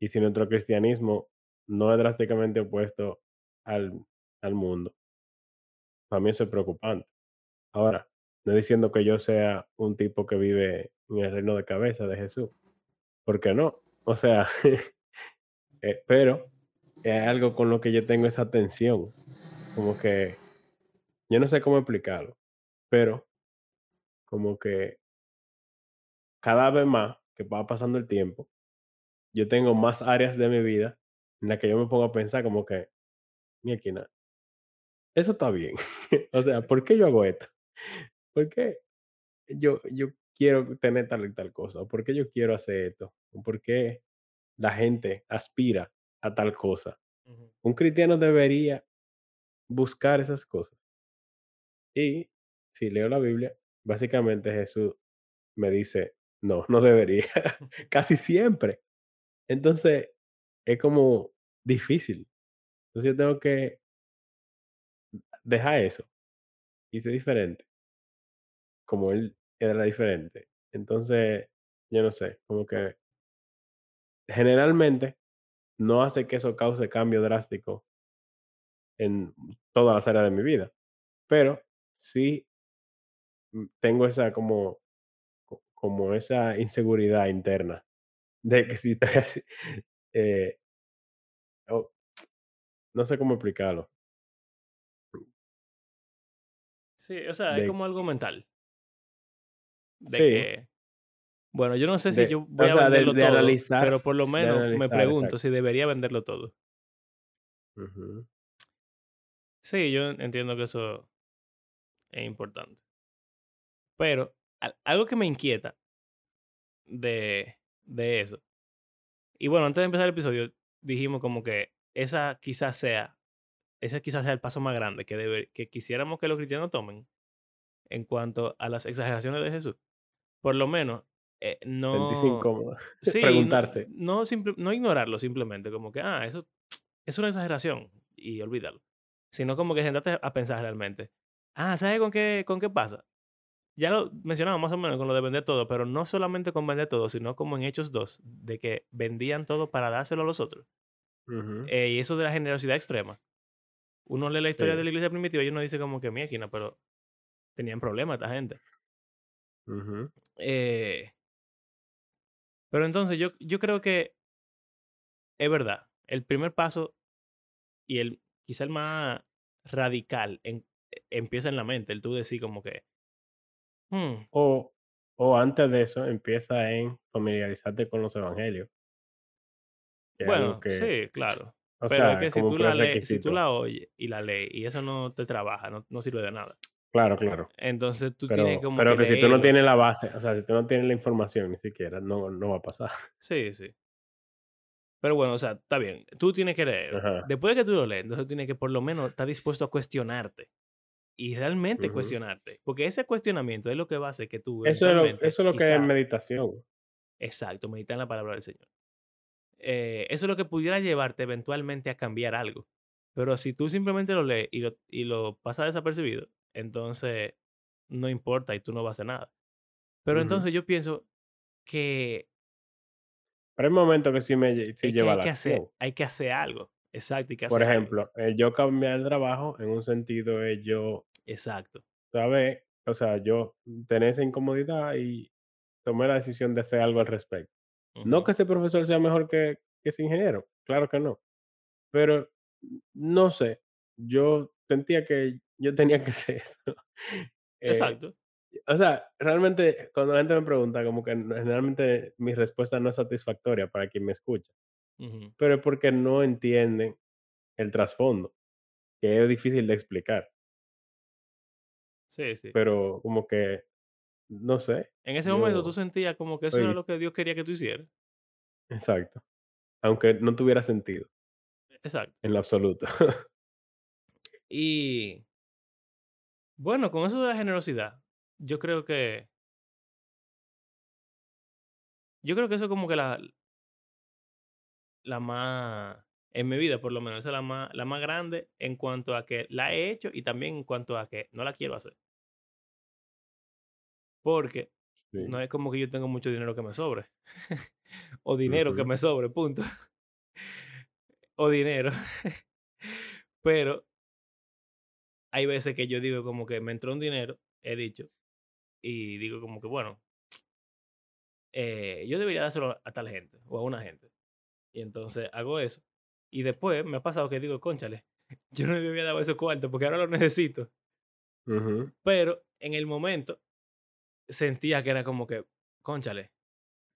Y si nuestro cristianismo no es drásticamente opuesto al al mundo, para mí eso es preocupante. Ahora, no diciendo que yo sea un tipo que vive en el reino de cabeza de Jesús, ¿por qué no? O sea, eh, pero es algo con lo que yo tengo esa tensión, como que yo no sé cómo explicarlo, pero como que cada vez más que va pasando el tiempo, yo tengo más áreas de mi vida en las que yo me pongo a pensar como que, mira, eso está bien. O sea, ¿por qué yo hago esto? ¿Por qué yo, yo quiero tener tal y tal cosa? ¿Por qué yo quiero hacer esto? ¿Por qué la gente aspira a tal cosa? Un cristiano debería buscar esas cosas. Y si leo la Biblia, básicamente Jesús me dice, no, no debería, casi siempre. Entonces, es como difícil. Entonces yo tengo que dejar eso ser diferente, como él era diferente. Entonces, yo no sé, como que generalmente no hace que eso cause cambio drástico en todas las áreas de mi vida, pero sí mm, tengo esa como, co- como esa inseguridad interna de que si estoy así, eh, o- no sé cómo explicarlo, Sí, o sea, es como algo mental, de sí, que, bueno, yo no sé si de, yo voy a sea, de, venderlo de todo, analizar, pero por lo menos me pregunto exacto. si debería venderlo todo. Sí, yo entiendo que eso es importante. Pero algo que me inquieta de, de eso, y bueno, antes de empezar el episodio, dijimos como que esa quizás sea, ese quizás sea el paso más grande que, debe, que quisiéramos que los cristianos tomen en cuanto a las exageraciones de Jesús. Por lo menos, eh, no, sí, no, preguntarse. no, simple- no ignorarlo simplemente, como que, ah, eso es una exageración y olvídalo. Sino como que sentarte a pensar realmente. Ah, ¿sabes con qué, con qué pasa? Ya lo mencionamos más o menos con lo de vender todo, pero no solamente con vender todo, sino como en Hechos 2, de que vendían todo para dárselo a los otros. Eh, y eso de la generosidad extrema. Uno lee la historia de la iglesia primitiva y uno dice como que mierda, pero tenían problemas esta gente. Eh, pero entonces yo, yo creo que es verdad. El primer paso y el quizá el más radical en- e- empieza en la mente. El tú decir como que, "Hmm, O o antes de eso, empieza en familiarizarte con los evangelios, que es algo bueno, que, sí, claro. o Pero es sea, que si como un tú la lees, si tú prerequisito. la oyes y la lees y eso no te trabaja, no, no sirve de nada. Claro, claro. Entonces tú tienes Pero como pero que si tú no leerlo. tienes la base, o sea, si tú no tienes la información ni siquiera, no no va a pasar. Sí, sí. Pero bueno, o sea, está bien. Tú tienes que leer. Ajá. Después de que tú lo lees, entonces tienes que por lo menos estar dispuesto a cuestionarte. Y realmente Ujú. cuestionarte. Porque ese cuestionamiento es lo que va a hacer que tú Eso es lo eso es lo que es quizá, meditación. exacto, meditar en la palabra del Señor. Eh, eso es lo que pudiera llevarte eventualmente a cambiar algo. Pero si tú simplemente lo lees y lo, y lo pasas desapercibido, entonces no importa y tú no vas a hacer nada. Pero Ujú. entonces yo pienso que Pero hay momentos que sí me sí que lleva a hay la que hacer, hay que hacer algo. Exacto, hay que Por ejemplo, el yo cambiar de trabajo, en un sentido es yo Exacto. saber, o sea, yo tener esa incomodidad y tomé la decisión de hacer algo al respecto. No que ese profesor sea mejor que que ese ingeniero, claro que no, pero no sé, yo sentía que yo tenía que hacer eso. Eh, Exacto. o sea, realmente cuando la gente me pregunta, como que generalmente mi respuesta no es satisfactoria para quien me escucha, Pero es porque no entienden el trasfondo, que es difícil de explicar, Sí, sí. pero como que, no sé, En ese momento tú sentías como que eso era lo estoy que Dios quería que tú hicieras. exacto. Aunque no tuviera sentido Exacto. en lo absoluto. Y bueno, con eso de la generosidad, yo creo que yo creo que eso es como que la la más en mi vida, por lo menos, esa es la más la más grande en cuanto a que la he hecho y también en cuanto a que no la quiero hacer. Porque Sí. no es como que yo tengo mucho dinero que me sobre, o dinero que me sobre, punto, o dinero. Pero hay veces que yo digo como que me entró un dinero, he dicho, y digo como que, bueno, eh, yo debería dárselo a tal gente o a una gente. Y entonces hago eso. Y después me ha pasado que digo, cónchale, yo no me había dado esos cuartos porque ahora lo necesito. Pero en el momento sentía que era como que, cónchale,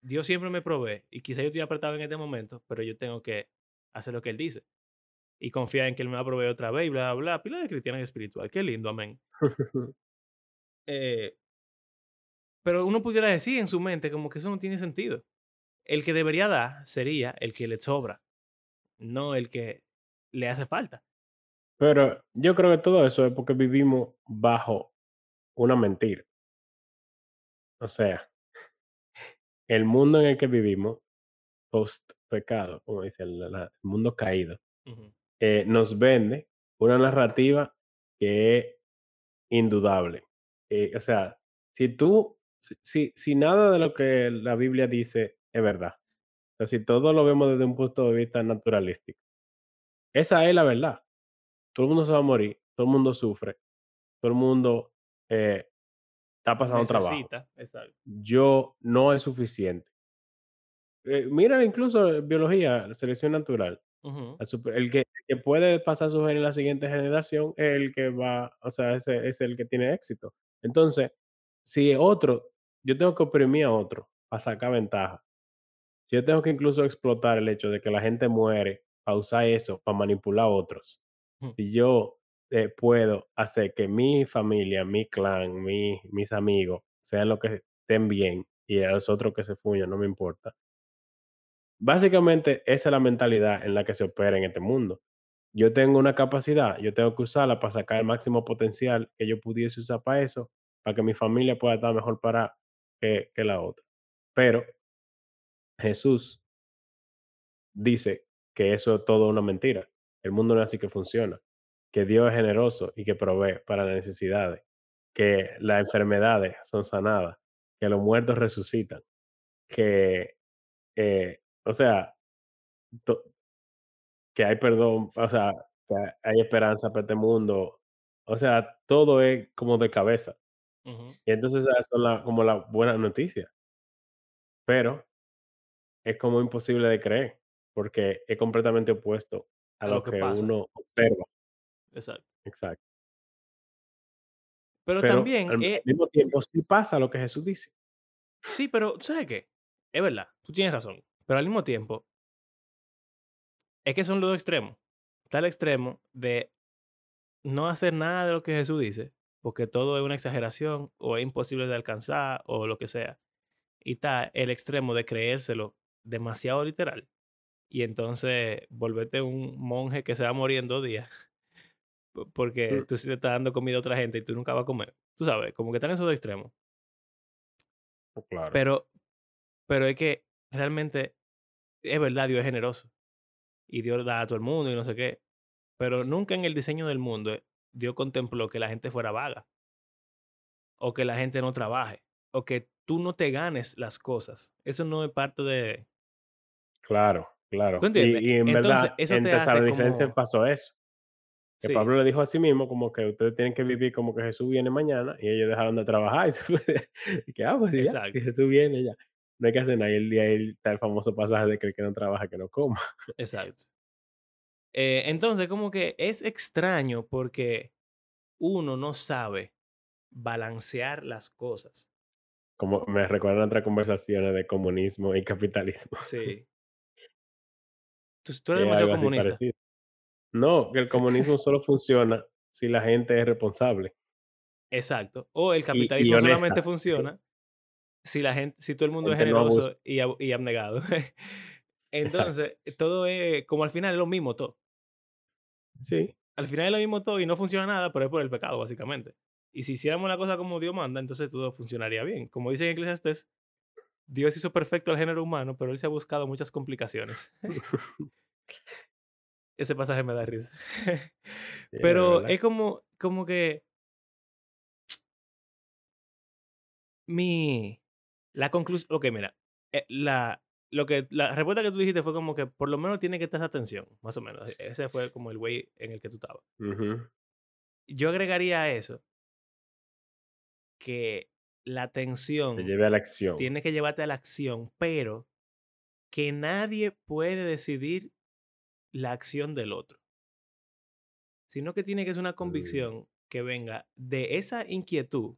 Dios siempre me provee y quizá yo estoy apretado en este momento, pero yo tengo que hacer lo que Él dice y confiar en que Él me va a proveer otra vez y bla, bla, bla. Pila de cristiana y espiritual. Qué lindo, amén. Eh, pero uno pudiera decir en su mente como que eso no tiene sentido. El que debería dar sería el que le sobra, no el que le hace falta. Pero yo creo que todo eso es porque vivimos bajo una mentira. O sea, el mundo en el que vivimos, post pecado, como dice el, mundo caído, eh, nos vende una narrativa que es indudable. Eh, o sea, si tú, si si nada de lo que la Biblia dice es verdad, o sea, si todo lo vemos desde un punto de vista naturalístico, esa es la verdad. Todo el mundo se va a morir, todo el mundo sufre, todo el mundo eh, está pasando trabajo. Necesita, exacto. Yo no es suficiente. Eh, mira, incluso en biología, selección natural. El que, el que puede pasar su gen a la siguiente generación es el que va, o sea, ese es el que tiene éxito. Entonces, si otro, yo tengo que oprimir a otro para sacar ventaja. Yo tengo que incluso explotar el hecho de que la gente muere para usar eso, para manipular a otros. Si yo eh, puedo hacer que mi familia, mi clan, mi- mis amigos sean los que estén bien y a los otros que se fuñan, no me importa. Básicamente, esa es la mentalidad en la que se opera en este mundo. Yo tengo una capacidad, yo tengo que usarla para sacar el máximo potencial que yo pudiese usar para eso, para que mi familia pueda estar mejor para que, que la otra. Pero Jesús dice que eso es todo una mentira. El mundo no es así que funciona. Que Dios es generoso y que provee para las necesidades. Que las enfermedades son sanadas. Que los muertos resucitan. Que, eh, o sea, to- que hay perdón, o sea, que hay esperanza para este mundo. O sea, todo es como de cabeza. Y entonces esas son la- como las buenas noticias. Pero es como imposible de creer, porque es completamente opuesto a A lo lo que uno observa. exacto. Exacto. Pero Pero también, al eh, mismo tiempo sí pasa lo que Jesús dice. sí, pero ¿tú ¿sabes qué? Es verdad, tú tienes razón. Pero al mismo tiempo, es que son los dos extremos. Está el extremo de no hacer nada de lo que Jesús dice, porque todo es una exageración o es imposible de alcanzar o lo que sea. Y está el extremo de creérselo demasiado literal y entonces volverte un monje que se va a morir en dos días po- porque tú sí le estás dando comida a otra gente y tú nunca vas a comer. Tú sabes, como que están esos dos extremos. claro, Pero, pero es que realmente es verdad, Dios es generoso y Dios da a todo el mundo y no sé qué. Pero nunca en el diseño del mundo eh, Dios contempló que la gente fuera vaga o que la gente no trabaje o que tú no te ganes las cosas. Eso no es parte de... claro, ¿Tú claro. entiendes? Y y en Entonces, verdad, eso en Tesalonicenses como... pasó eso, que Sí, Pablo le dijo a sí mismo como que ustedes tienen que vivir como que Jesús viene mañana, y ellos dejaron de trabajar y se fue y que, ah, pues ya, Jesús viene ya, no hay que hacer nada. Y el día ahí está el famoso pasaje de que el que no trabaja, que no coma. exacto. Eh, entonces, como que es extraño porque uno no sabe balancear las cosas. Como me recuerdan otras conversaciones de comunismo y capitalismo, Sí. Tú, tú eres es demasiado comunista. parecido. No, que el comunismo solo funciona si la gente es responsable Exacto. O el y y capitalismo solamente funciona si la gente, si todo el mundo es no generoso y, y abnegado. Exacto. Entonces, todo es como al final es lo mismo todo. Sí. Al final es lo mismo todo y no funciona nada, pero es por el pecado, básicamente. Y si hiciéramos la cosa como Dios manda, entonces todo funcionaría bien. Como dice en Eclesiastes, Dios hizo perfecto al género humano, pero él se ha buscado muchas complicaciones. Ese pasaje me da risa. Pero verdad. es como, como que mi. La conclusión. Ok, mira. eh, la, lo que, la respuesta que tú dijiste fue como que por lo menos tiene que estar esa atención, más o menos. e- Ese fue como el way en el que tú estabas. Yo agregaría a eso que la Te atención lleve a la acción. tiene que llevarte a la acción, pero que nadie puede decidir la acción del otro, sino que tiene que ser una Mm. convicción que venga de esa inquietud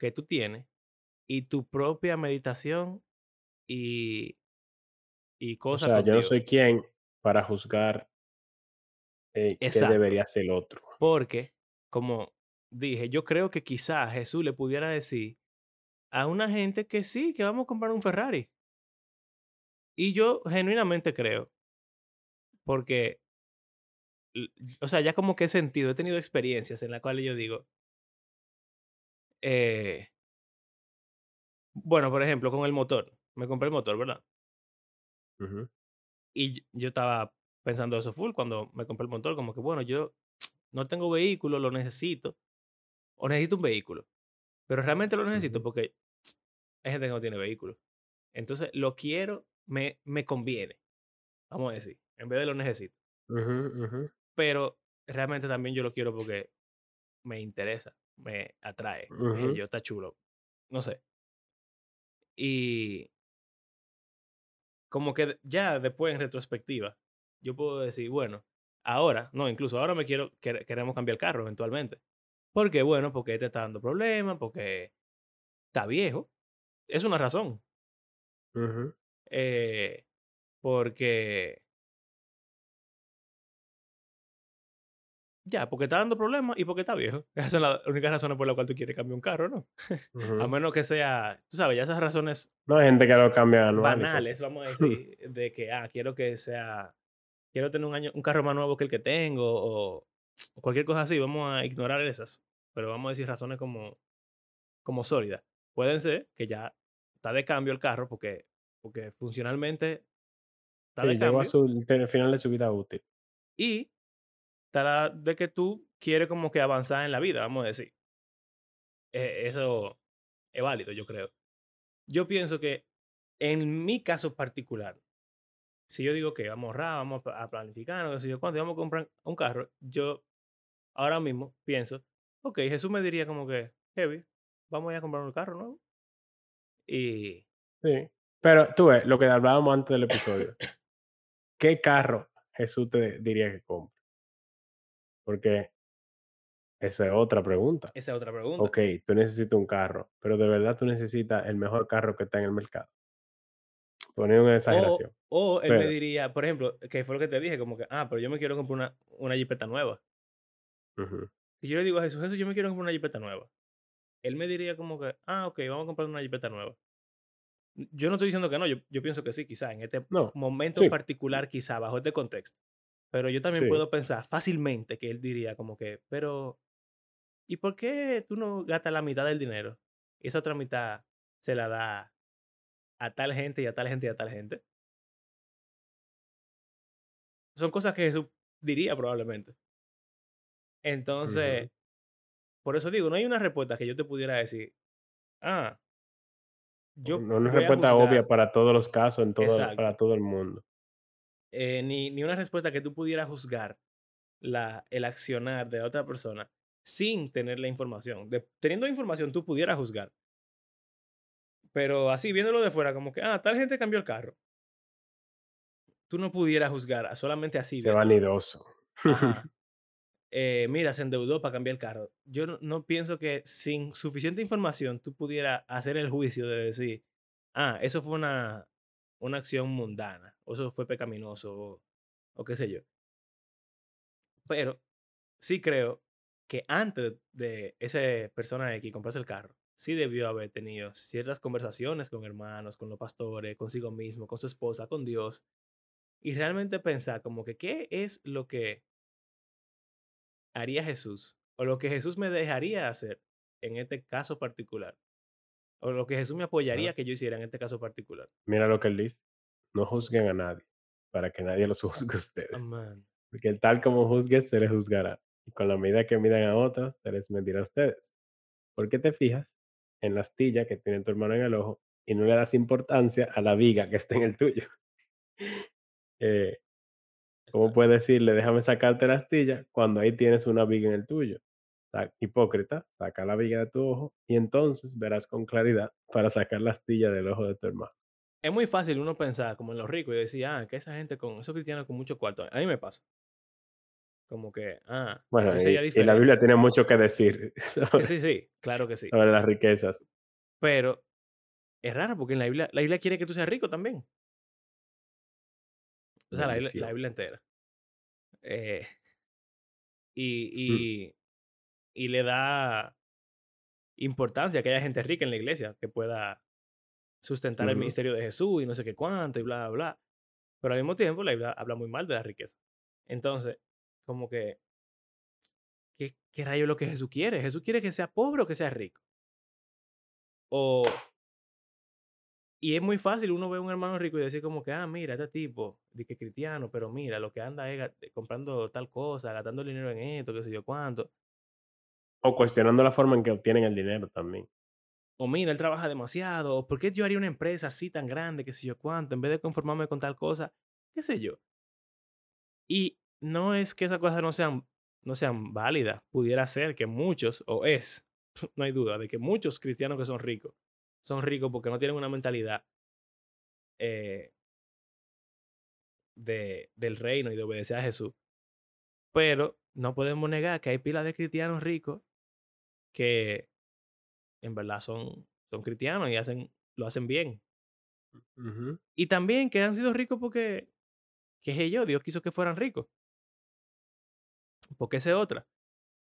que tú tienes y tu propia meditación y, y O cosa sea, yo no soy quien para juzgar, eh, qué debería hacer el otro. Porque, como dije, yo creo que quizás Jesús le pudiera decir a una gente que sí, que vamos a comprar un Ferrari. Y yo genuinamente creo, porque, o sea, ya como que he sentido, he tenido experiencias en las cuales yo digo, eh, bueno, por ejemplo, con el motor. Me compré el motor, ¿verdad? Y yo estaba pensando eso full cuando me compré el motor, como que, bueno, yo no tengo vehículo, lo necesito, o necesito un vehículo, pero realmente lo necesito porque hay gente que no tiene vehículo. Entonces, lo quiero, me, me conviene, vamos a decir, en vez de lo necesito. Pero realmente también yo lo quiero porque me interesa, me atrae. Ujú, yo, está chulo, no sé. Y como que ya después en retrospectiva, yo puedo decir, bueno, ahora, no, incluso ahora me quiero, quere- queremos cambiar el carro eventualmente. ¿Por qué? Bueno, porque este está dando problemas, porque está viejo. Es una razón. Eh, porque ya, porque está dando problemas y porque está viejo. Esas son las únicas razones por las cuales tú quieres cambiar un carro, ¿no? A menos que sea, tú sabes, ya esas razones No, hay gente que lo cambia anual banales, vamos a decir, de que, ah, quiero que sea, quiero tener un año, un carro más nuevo que el que tengo, o, o cualquier cosa así, vamos a ignorar esas. Pero vamos a decir razones como, como sólidas. Pueden ser que ya está de cambio el carro porque, porque funcionalmente está de Sí, llegó a cambio su final de su vida útil. y está de que tú quieres como que avanzar en la vida, vamos a decir. Eh, eso es válido, yo creo. Yo pienso que en mi caso particular, si yo digo que vamos a ahorrar, vamos a pla- a planificar, no sé yo cuánto, y vamos a comprar un carro, yo ahora mismo pienso, ok, Jesús me diría como que, heavy, vamos a ir a comprar un carro nuevo. Y Sí. Pero tú ves, lo que hablábamos antes del episodio, ¿qué carro Jesús te diría que compre? Porque esa es otra pregunta. esa es otra pregunta. Okey, tú necesitas un carro, pero ¿de verdad tú necesitas el mejor carro que está en el mercado? Poniendo una exageración, o él me diría, por ejemplo, que fue lo que te dije, como que, ah, pero yo me quiero comprar una, una jipeta nueva. Si yo le digo a Jesús, Jesús, yo me quiero comprar una jipeta nueva. Él me diría como que, ah, ok, vamos a comprar una jipeta nueva. Yo no estoy diciendo que no, yo, yo pienso que sí, quizá en este no, momento sí, particular, quizá bajo este contexto. Pero yo también sí, puedo pensar fácilmente que él diría como que, pero, ¿y por qué tú no gastas la mitad del dinero? Esa otra mitad se la da a tal gente y a tal gente y a tal gente. Son cosas que Jesús diría probablemente. Entonces, por eso digo, no hay una respuesta que yo te pudiera decir, ah, yo No una respuesta obvia para todos los casos, en todo para todo el mundo. eh, ni, ni una respuesta que tú pudieras juzgar la, el accionar de la otra persona sin tener la información. De- teniendo información, tú pudieras juzgar, pero así viéndolo de fuera, como que, ah, tal gente cambió el carro. Tú no pudieras juzgar solamente así viéndolo. vanidoso. Eh, mira, se endeudó para cambiar el carro. Yo no, no pienso que sin suficiente información tú pudieras hacer el juicio de decir, ah, eso fue una, una acción mundana, o eso fue pecaminoso, o, o qué sé yo. Pero sí creo que antes de esa persona X comprarse el carro, sí debió haber tenido ciertas conversaciones con hermanos, con los pastores, consigo mismo, con su esposa, con Dios, y realmente pensar como que qué es lo que haría Jesús o lo que Jesús me dejaría hacer en este caso particular o lo que Jesús me apoyaría que yo hiciera en este caso particular. Mira lo que él dice: "No juzguen a nadie, para que nadie los juzgue a ustedes, Amén. porque el tal como juzgues, se les juzgará, y con la medida que midan a otros, se les medirá a ustedes. ¿Por qué te fijas en la astilla que tiene tu hermano en el ojo, y no le das importancia a la viga que está en el tuyo?". Eh, ¿cómo puedes decirle: "Déjame sacarte la astilla", cuando ahí tienes una viga en el tuyo? Hipócrita, saca la viga de tu ojo, y entonces verás con claridad para sacar la astilla del ojo de tu hermano. Es muy fácil uno pensar como en los ricos y decir, ah, que esa gente con esos cristianos con mucho cuarto. A mí me pasa. Como que, ah, Bueno, y y la Biblia tiene mucho que decir Eh, sobre sí, sí, claro que sí. sobre las riquezas. Pero es raro porque en la Biblia, la Biblia quiere que tú seas rico también. O sea, la Biblia, la Bendición. Biblia entera. Eh, Mm, y, y, y le da importancia a que haya gente rica en la iglesia que pueda sustentar el ministerio de Jesús y no sé qué cuánto y bla, bla, bla. Pero al mismo tiempo, la Biblia habla muy mal de la riqueza. Entonces, como que, ¿qué, qué rayo es lo que Jesús quiere? ¿Jesús quiere que sea pobre o que sea rico? O, y es muy fácil uno ver a un hermano rico y decir como que, ah, mira, este tipo, de que cristiano, pero mira, lo que anda es comprando tal cosa, gastando dinero en esto, qué sé yo cuánto. O cuestionando la forma en que obtienen el dinero también. O mira, él trabaja demasiado, o por qué yo haría una empresa así tan grande, qué sé yo cuánto, en vez de conformarme con tal cosa, qué sé yo. Y no es que esas cosas no sean, no sean válidas, pudiera ser que muchos, o es, no hay duda, de que muchos cristianos que son ricos, son ricos porque no tienen una mentalidad eh, de, del reino y de obedecer a Jesús. Pero no podemos negar que hay pilas de cristianos ricos que en verdad son, son cristianos y hacen, lo hacen bien. Y también que han sido ricos porque, qué sé yo, Dios quiso que fueran ricos. Porque esa es otra.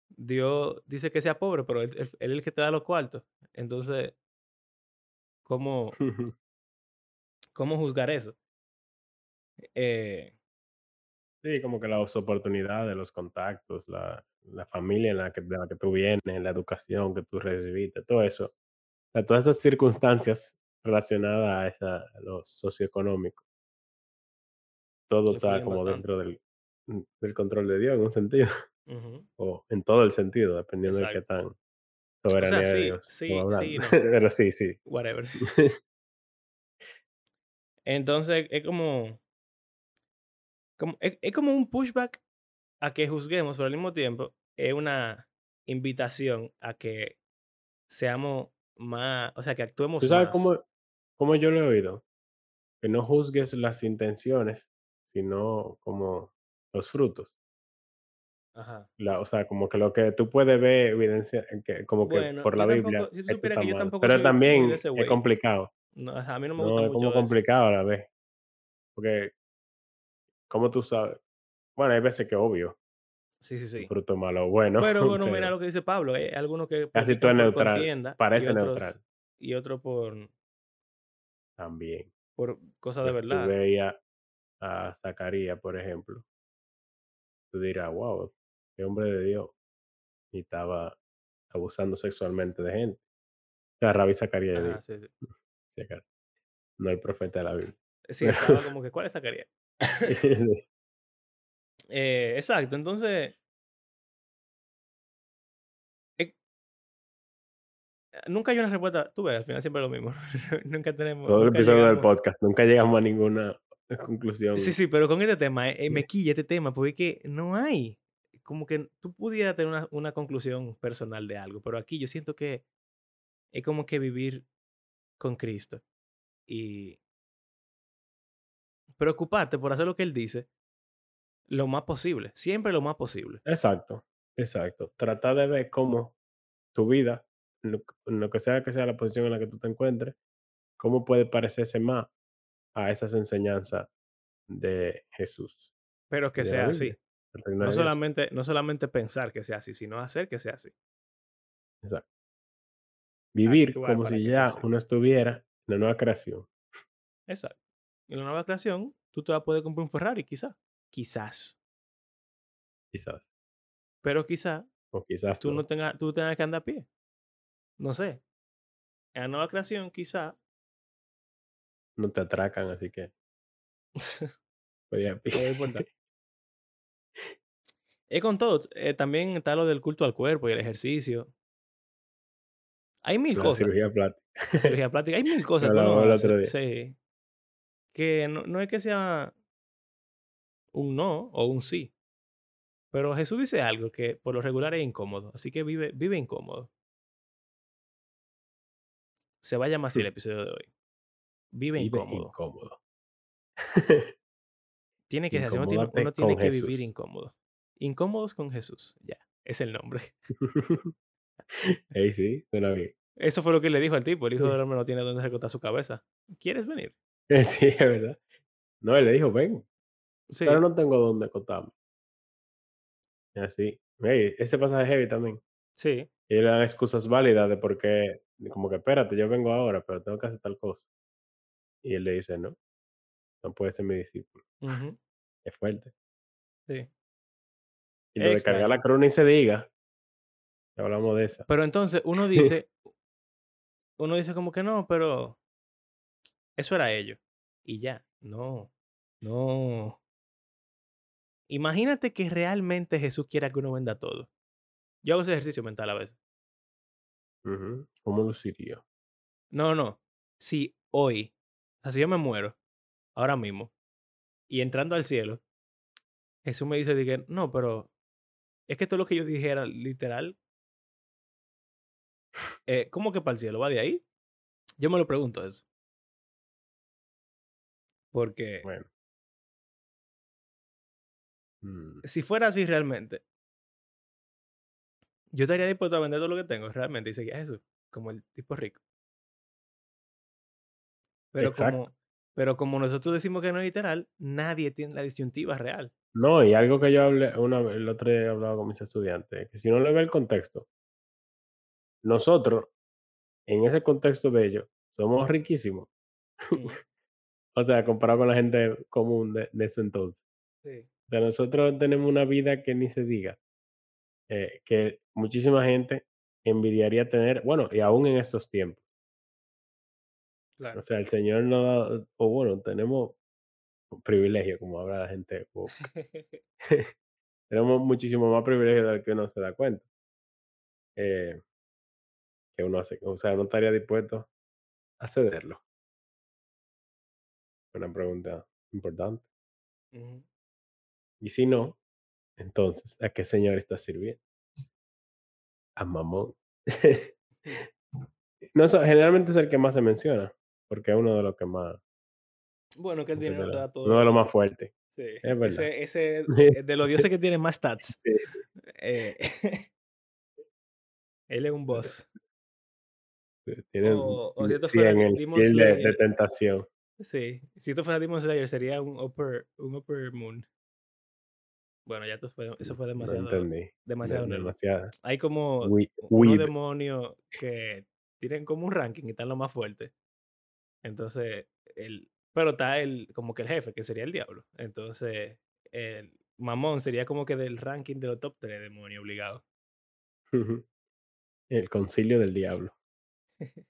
Dios dice que sea pobre, pero él, él- él es el que te da los cuartos. Entonces, ¿cómo, cómo juzgar eso? Eh, Sí, como que las oportunidades, los contactos, la la familia en la que de la que tú vienes, la educación que tú recibiste, todo eso. O sea, todas esas circunstancias relacionadas a esa a lo socioeconómico, todo está como bastante. dentro del, del control de Dios en un sentido, o en todo el sentido, dependiendo de qué tan O sea, soberanía de sí, Dios sí, sí, no. Pero sí, sí. Whatever. Entonces, es como, como es, es como un pushback a que juzguemos, pero al mismo tiempo es una invitación a que seamos más, o sea, que ¿Tú actuemos sabes más. cómo cómo yo lo he oído? Que no juzgues las intenciones, sino como los frutos. Ajá. La o sea, como que lo que tú puedes ver evidencia en que como que Bueno, por la Biblia, si tú que yo tampoco Pero también es complicado. No, a mí no me gusta No, es como mucho eso. complicado a la vez, porque, ¿cómo tú sabes? Bueno, hay veces que obvio, Sí, sí, sí. fruto malo o bueno, Pero bueno, mira lo que dice Pablo, hay algunos que casi todo es neutral, contienda y parece otros, neutral y otros por, también. por cosas de Pues si tú verdad. veías a Zacarías, por ejemplo, tú dirás: "Guau, qué hombre de Dios", y estaba abusando sexualmente de gente. O sea, Rabí Zacarías, Ajá, sí, sí. no el profeta de la Biblia. Sí, Pero estaba como que, ¿cuál es Zacarías? Eh, exacto, entonces, eh, nunca hay una respuesta, tú ves, al final siempre es lo mismo. nunca tenemos, Todo el episodio del podcast, nunca llegamos a ninguna conclusión. sí, pero con este tema, eh, eh, Sí, me quilla este tema, porque es que no hay. Como que tú pudieras tener una, una conclusión personal de algo, pero aquí yo siento que es como que vivir con Cristo y preocuparte por hacer lo que Él dice lo más posible, siempre lo más posible. exacto, exacto. Trata de ver cómo tu vida, lo lo que sea que sea la posición en la que tú te encuentres, cómo puede parecerse más a esas enseñanzas de Jesús Pero que sea así. No solamente, no solamente pensar que sea así, sino hacer que sea así. Exacto. Vivir Actuar como si ya uno estuviera en la nueva creación. Exacto. Y la nueva creación tú te vas a poder comprar un Ferrari, quizás. Quizás. Quizás. Pero quizás O quizás tú no. no tengas, tú tengas que andar a pie. No sé. En la nueva creación, quizás. No te atracan, así que podía No importa. Es con todo. eh, también está lo del culto al cuerpo y el ejercicio. Hay mil La cosas. cirugía plástica. Cirugía plástica. Hay mil cosas el otro día. Sí. Que no, no es que sea un no o un sí. Pero Jesús dice algo que por lo regular es incómodo. Así que vive, vive incómodo. Se va a llamar así el episodio de hoy. Vive, Vive incómodo. incómodo. Tiene que. Uno tiene, uno tiene que vivir incómodo. Incómodos con Jesús. Ya. Es el nombre. Ey, sí, suena bien. Eso fue lo que le dijo al tipo. El hijo del hombre no tiene dónde recortar su cabeza. ¿Quieres venir? Sí, es verdad. No, él le dijo, ven, Sí. pero no tengo dónde acotarme. Y así. Ese pasaje es heavy también. Sí. Y le dan excusas válidas de por qué, como que espérate, yo vengo ahora, pero tengo que hacer tal cosa. Y él le dice, no, no puedes ser mi discípulo. Es fuerte. Sí. Y lo de cargar la cruz ni se diga. Ya hablamos de esa. Pero entonces uno dice, uno dice como que no, pero eso era ello. Y ya, no, no. Imagínate que realmente Jesús quiera que uno venda todo. Yo hago ese ejercicio mental a veces. Ujú. ¿Cómo luciría? No, no. Si hoy, o sea, si yo me muero, ahora mismo, y entrando al cielo, Jesús me dice, dije, no, pero es que todo lo que yo dijera, literal, eh, ¿cómo que para el cielo? ¿Va de ahí? Yo me lo pregunto eso. Porque Bueno. Mm, si fuera así realmente, yo estaría dispuesto a vender todo lo que tengo realmente y seguir Jesús, como el tipo rico. Pero Exacto. como, pero como nosotros decimos que no es literal, nadie tiene la disyuntiva real. No, y algo que yo hablé, una, el otro día hablaba con mis estudiantes, que si no le ve el contexto, nosotros, en ese contexto de ellos, somos riquísimos. O sea, comparado con la gente común de, de ese entonces. sí. O sea, nosotros tenemos una vida que ni se diga, eh, que muchísima gente envidiaría tener, bueno, y aún en estos tiempos. Claro. O sea, el Señor nos da, o bueno, tenemos un privilegio, como habla la gente woke. tenemos muchísimo más privilegio del que uno se da cuenta. eh, que uno hace, o sea, no estaría dispuesto a cederlo. Una pregunta importante. Ujú. Y si no, entonces, ¿a qué Señor está sirviendo? A Mamón. no, so- generalmente es el que más se menciona, porque es uno de los que más, Bueno, que el dinero te da todo. uno de los lo- más fuertes. Sí. es verdad. Ese, ese eh, de los dioses que tienen más stats. Sí, eh, él es un boss. sí, Tienen O- o si esto 100 fuera en el Demon de, de tentación. Sí. Si esto fuera Demon Slayer, sería un upper, un upper moon. Bueno, ya fue, eso fue No demasiado. entendí. demasiado De- nerd. demasiada. Hay como We- unos demonios que tienen como un ranking y están los más fuertes. Entonces, el, pero está el, como que el jefe, que sería el diablo. Entonces, el mamón sería como que del ranking de los top 3 demonios obligados. El concilio del diablo.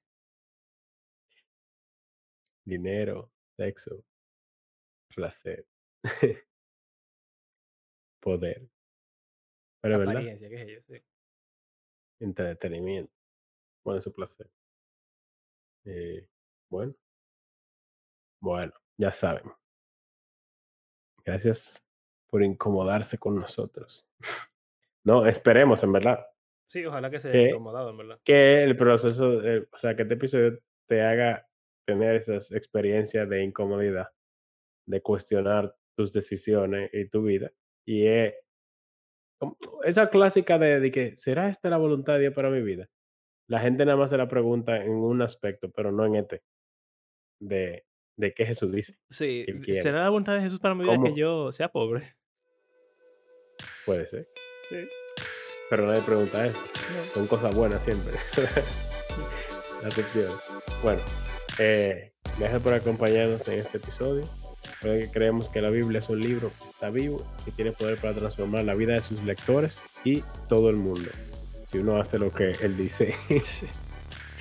Dinero, sexo, placer, poder. Pero verdad, Apariencia, que es ello, sí. entretenimiento. Bueno, su placer. Eh, bueno. Bueno, ya saben. Gracias por incomodarse con nosotros. No, esperemos, en verdad, Sí, ojalá que se haya incomodado, en verdad. que el proceso, eh, o sea, que este episodio te haga tener esas experiencias de incomodidad, de cuestionar tus decisiones y tu vida. Y como esa clásica de, de que, ¿será esta la voluntad de Dios para mi vida? La gente nada más se la pregunta en un aspecto, pero no en este, de, de qué Jesús dice. Sí. ¿será la voluntad de Jesús para mi vida que yo sea pobre? Puede ser, Sí. pero nadie pregunta eso. No. Son cosas buenas siempre. Las opciones. Bueno, eh, gracias por acompañarnos en este episodio. Que creemos que la Biblia es un libro que está vivo y tiene poder para transformar la vida de sus lectores y todo el mundo. Si uno hace lo que él dice.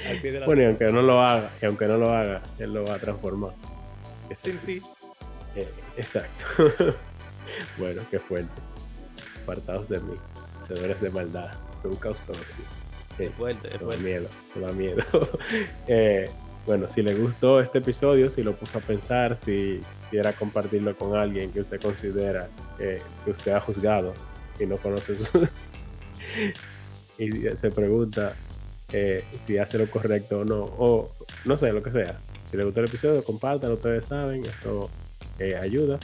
Al pie de la bueno, y aunque no lo haga, y aunque no lo haga, él lo va a transformar. Es Sin ti. Eh, exacto. bueno, qué fuerte. Apartados de mí, hacedores de maldad. Nunca os conocí. Sí, Es fuerte, es me da fuerte. miedo, da miedo. Eh, bueno, si le gustó este episodio, si lo puso a pensar, si quiera compartirlo con alguien que usted considera que, que usted ha juzgado y no conoce su... y se pregunta eh, si hace lo correcto o no, o no sé, lo que sea. Si le gustó el episodio, compartan, ustedes saben, eso eh, ayuda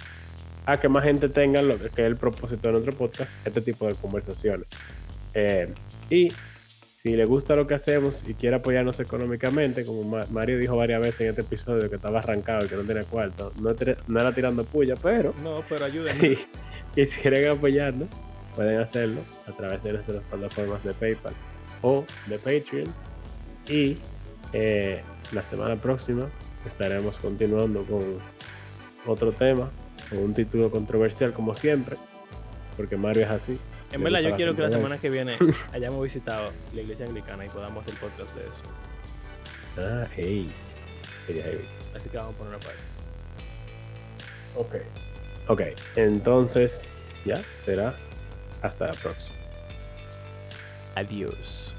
a que más gente tenga lo que es el propósito de nuestro podcast, este tipo de conversaciones. Eh, y si le gusta lo que hacemos y quiere apoyarnos económicamente, como Ma- Mario dijo varias veces en este episodio que estaba arrancado y que no tenía cuarto, no, no era tirando puya, pero No, pero ayúdenme. si quisieren apoyarnos, pueden hacerlo a través de nuestras plataformas de PayPal o de Patreon. Y eh, la semana próxima estaremos continuando con otro tema, con un título controversial como siempre, porque Mario es así. En verdad, yo quiero que la semana que viene hayamos visitado la iglesia anglicana y podamos hacer podcast de eso. Ah, hey. Sería heavy. Así que vamos a poner una pausa. Ok. Ok, entonces ya será hasta la próxima. Adiós.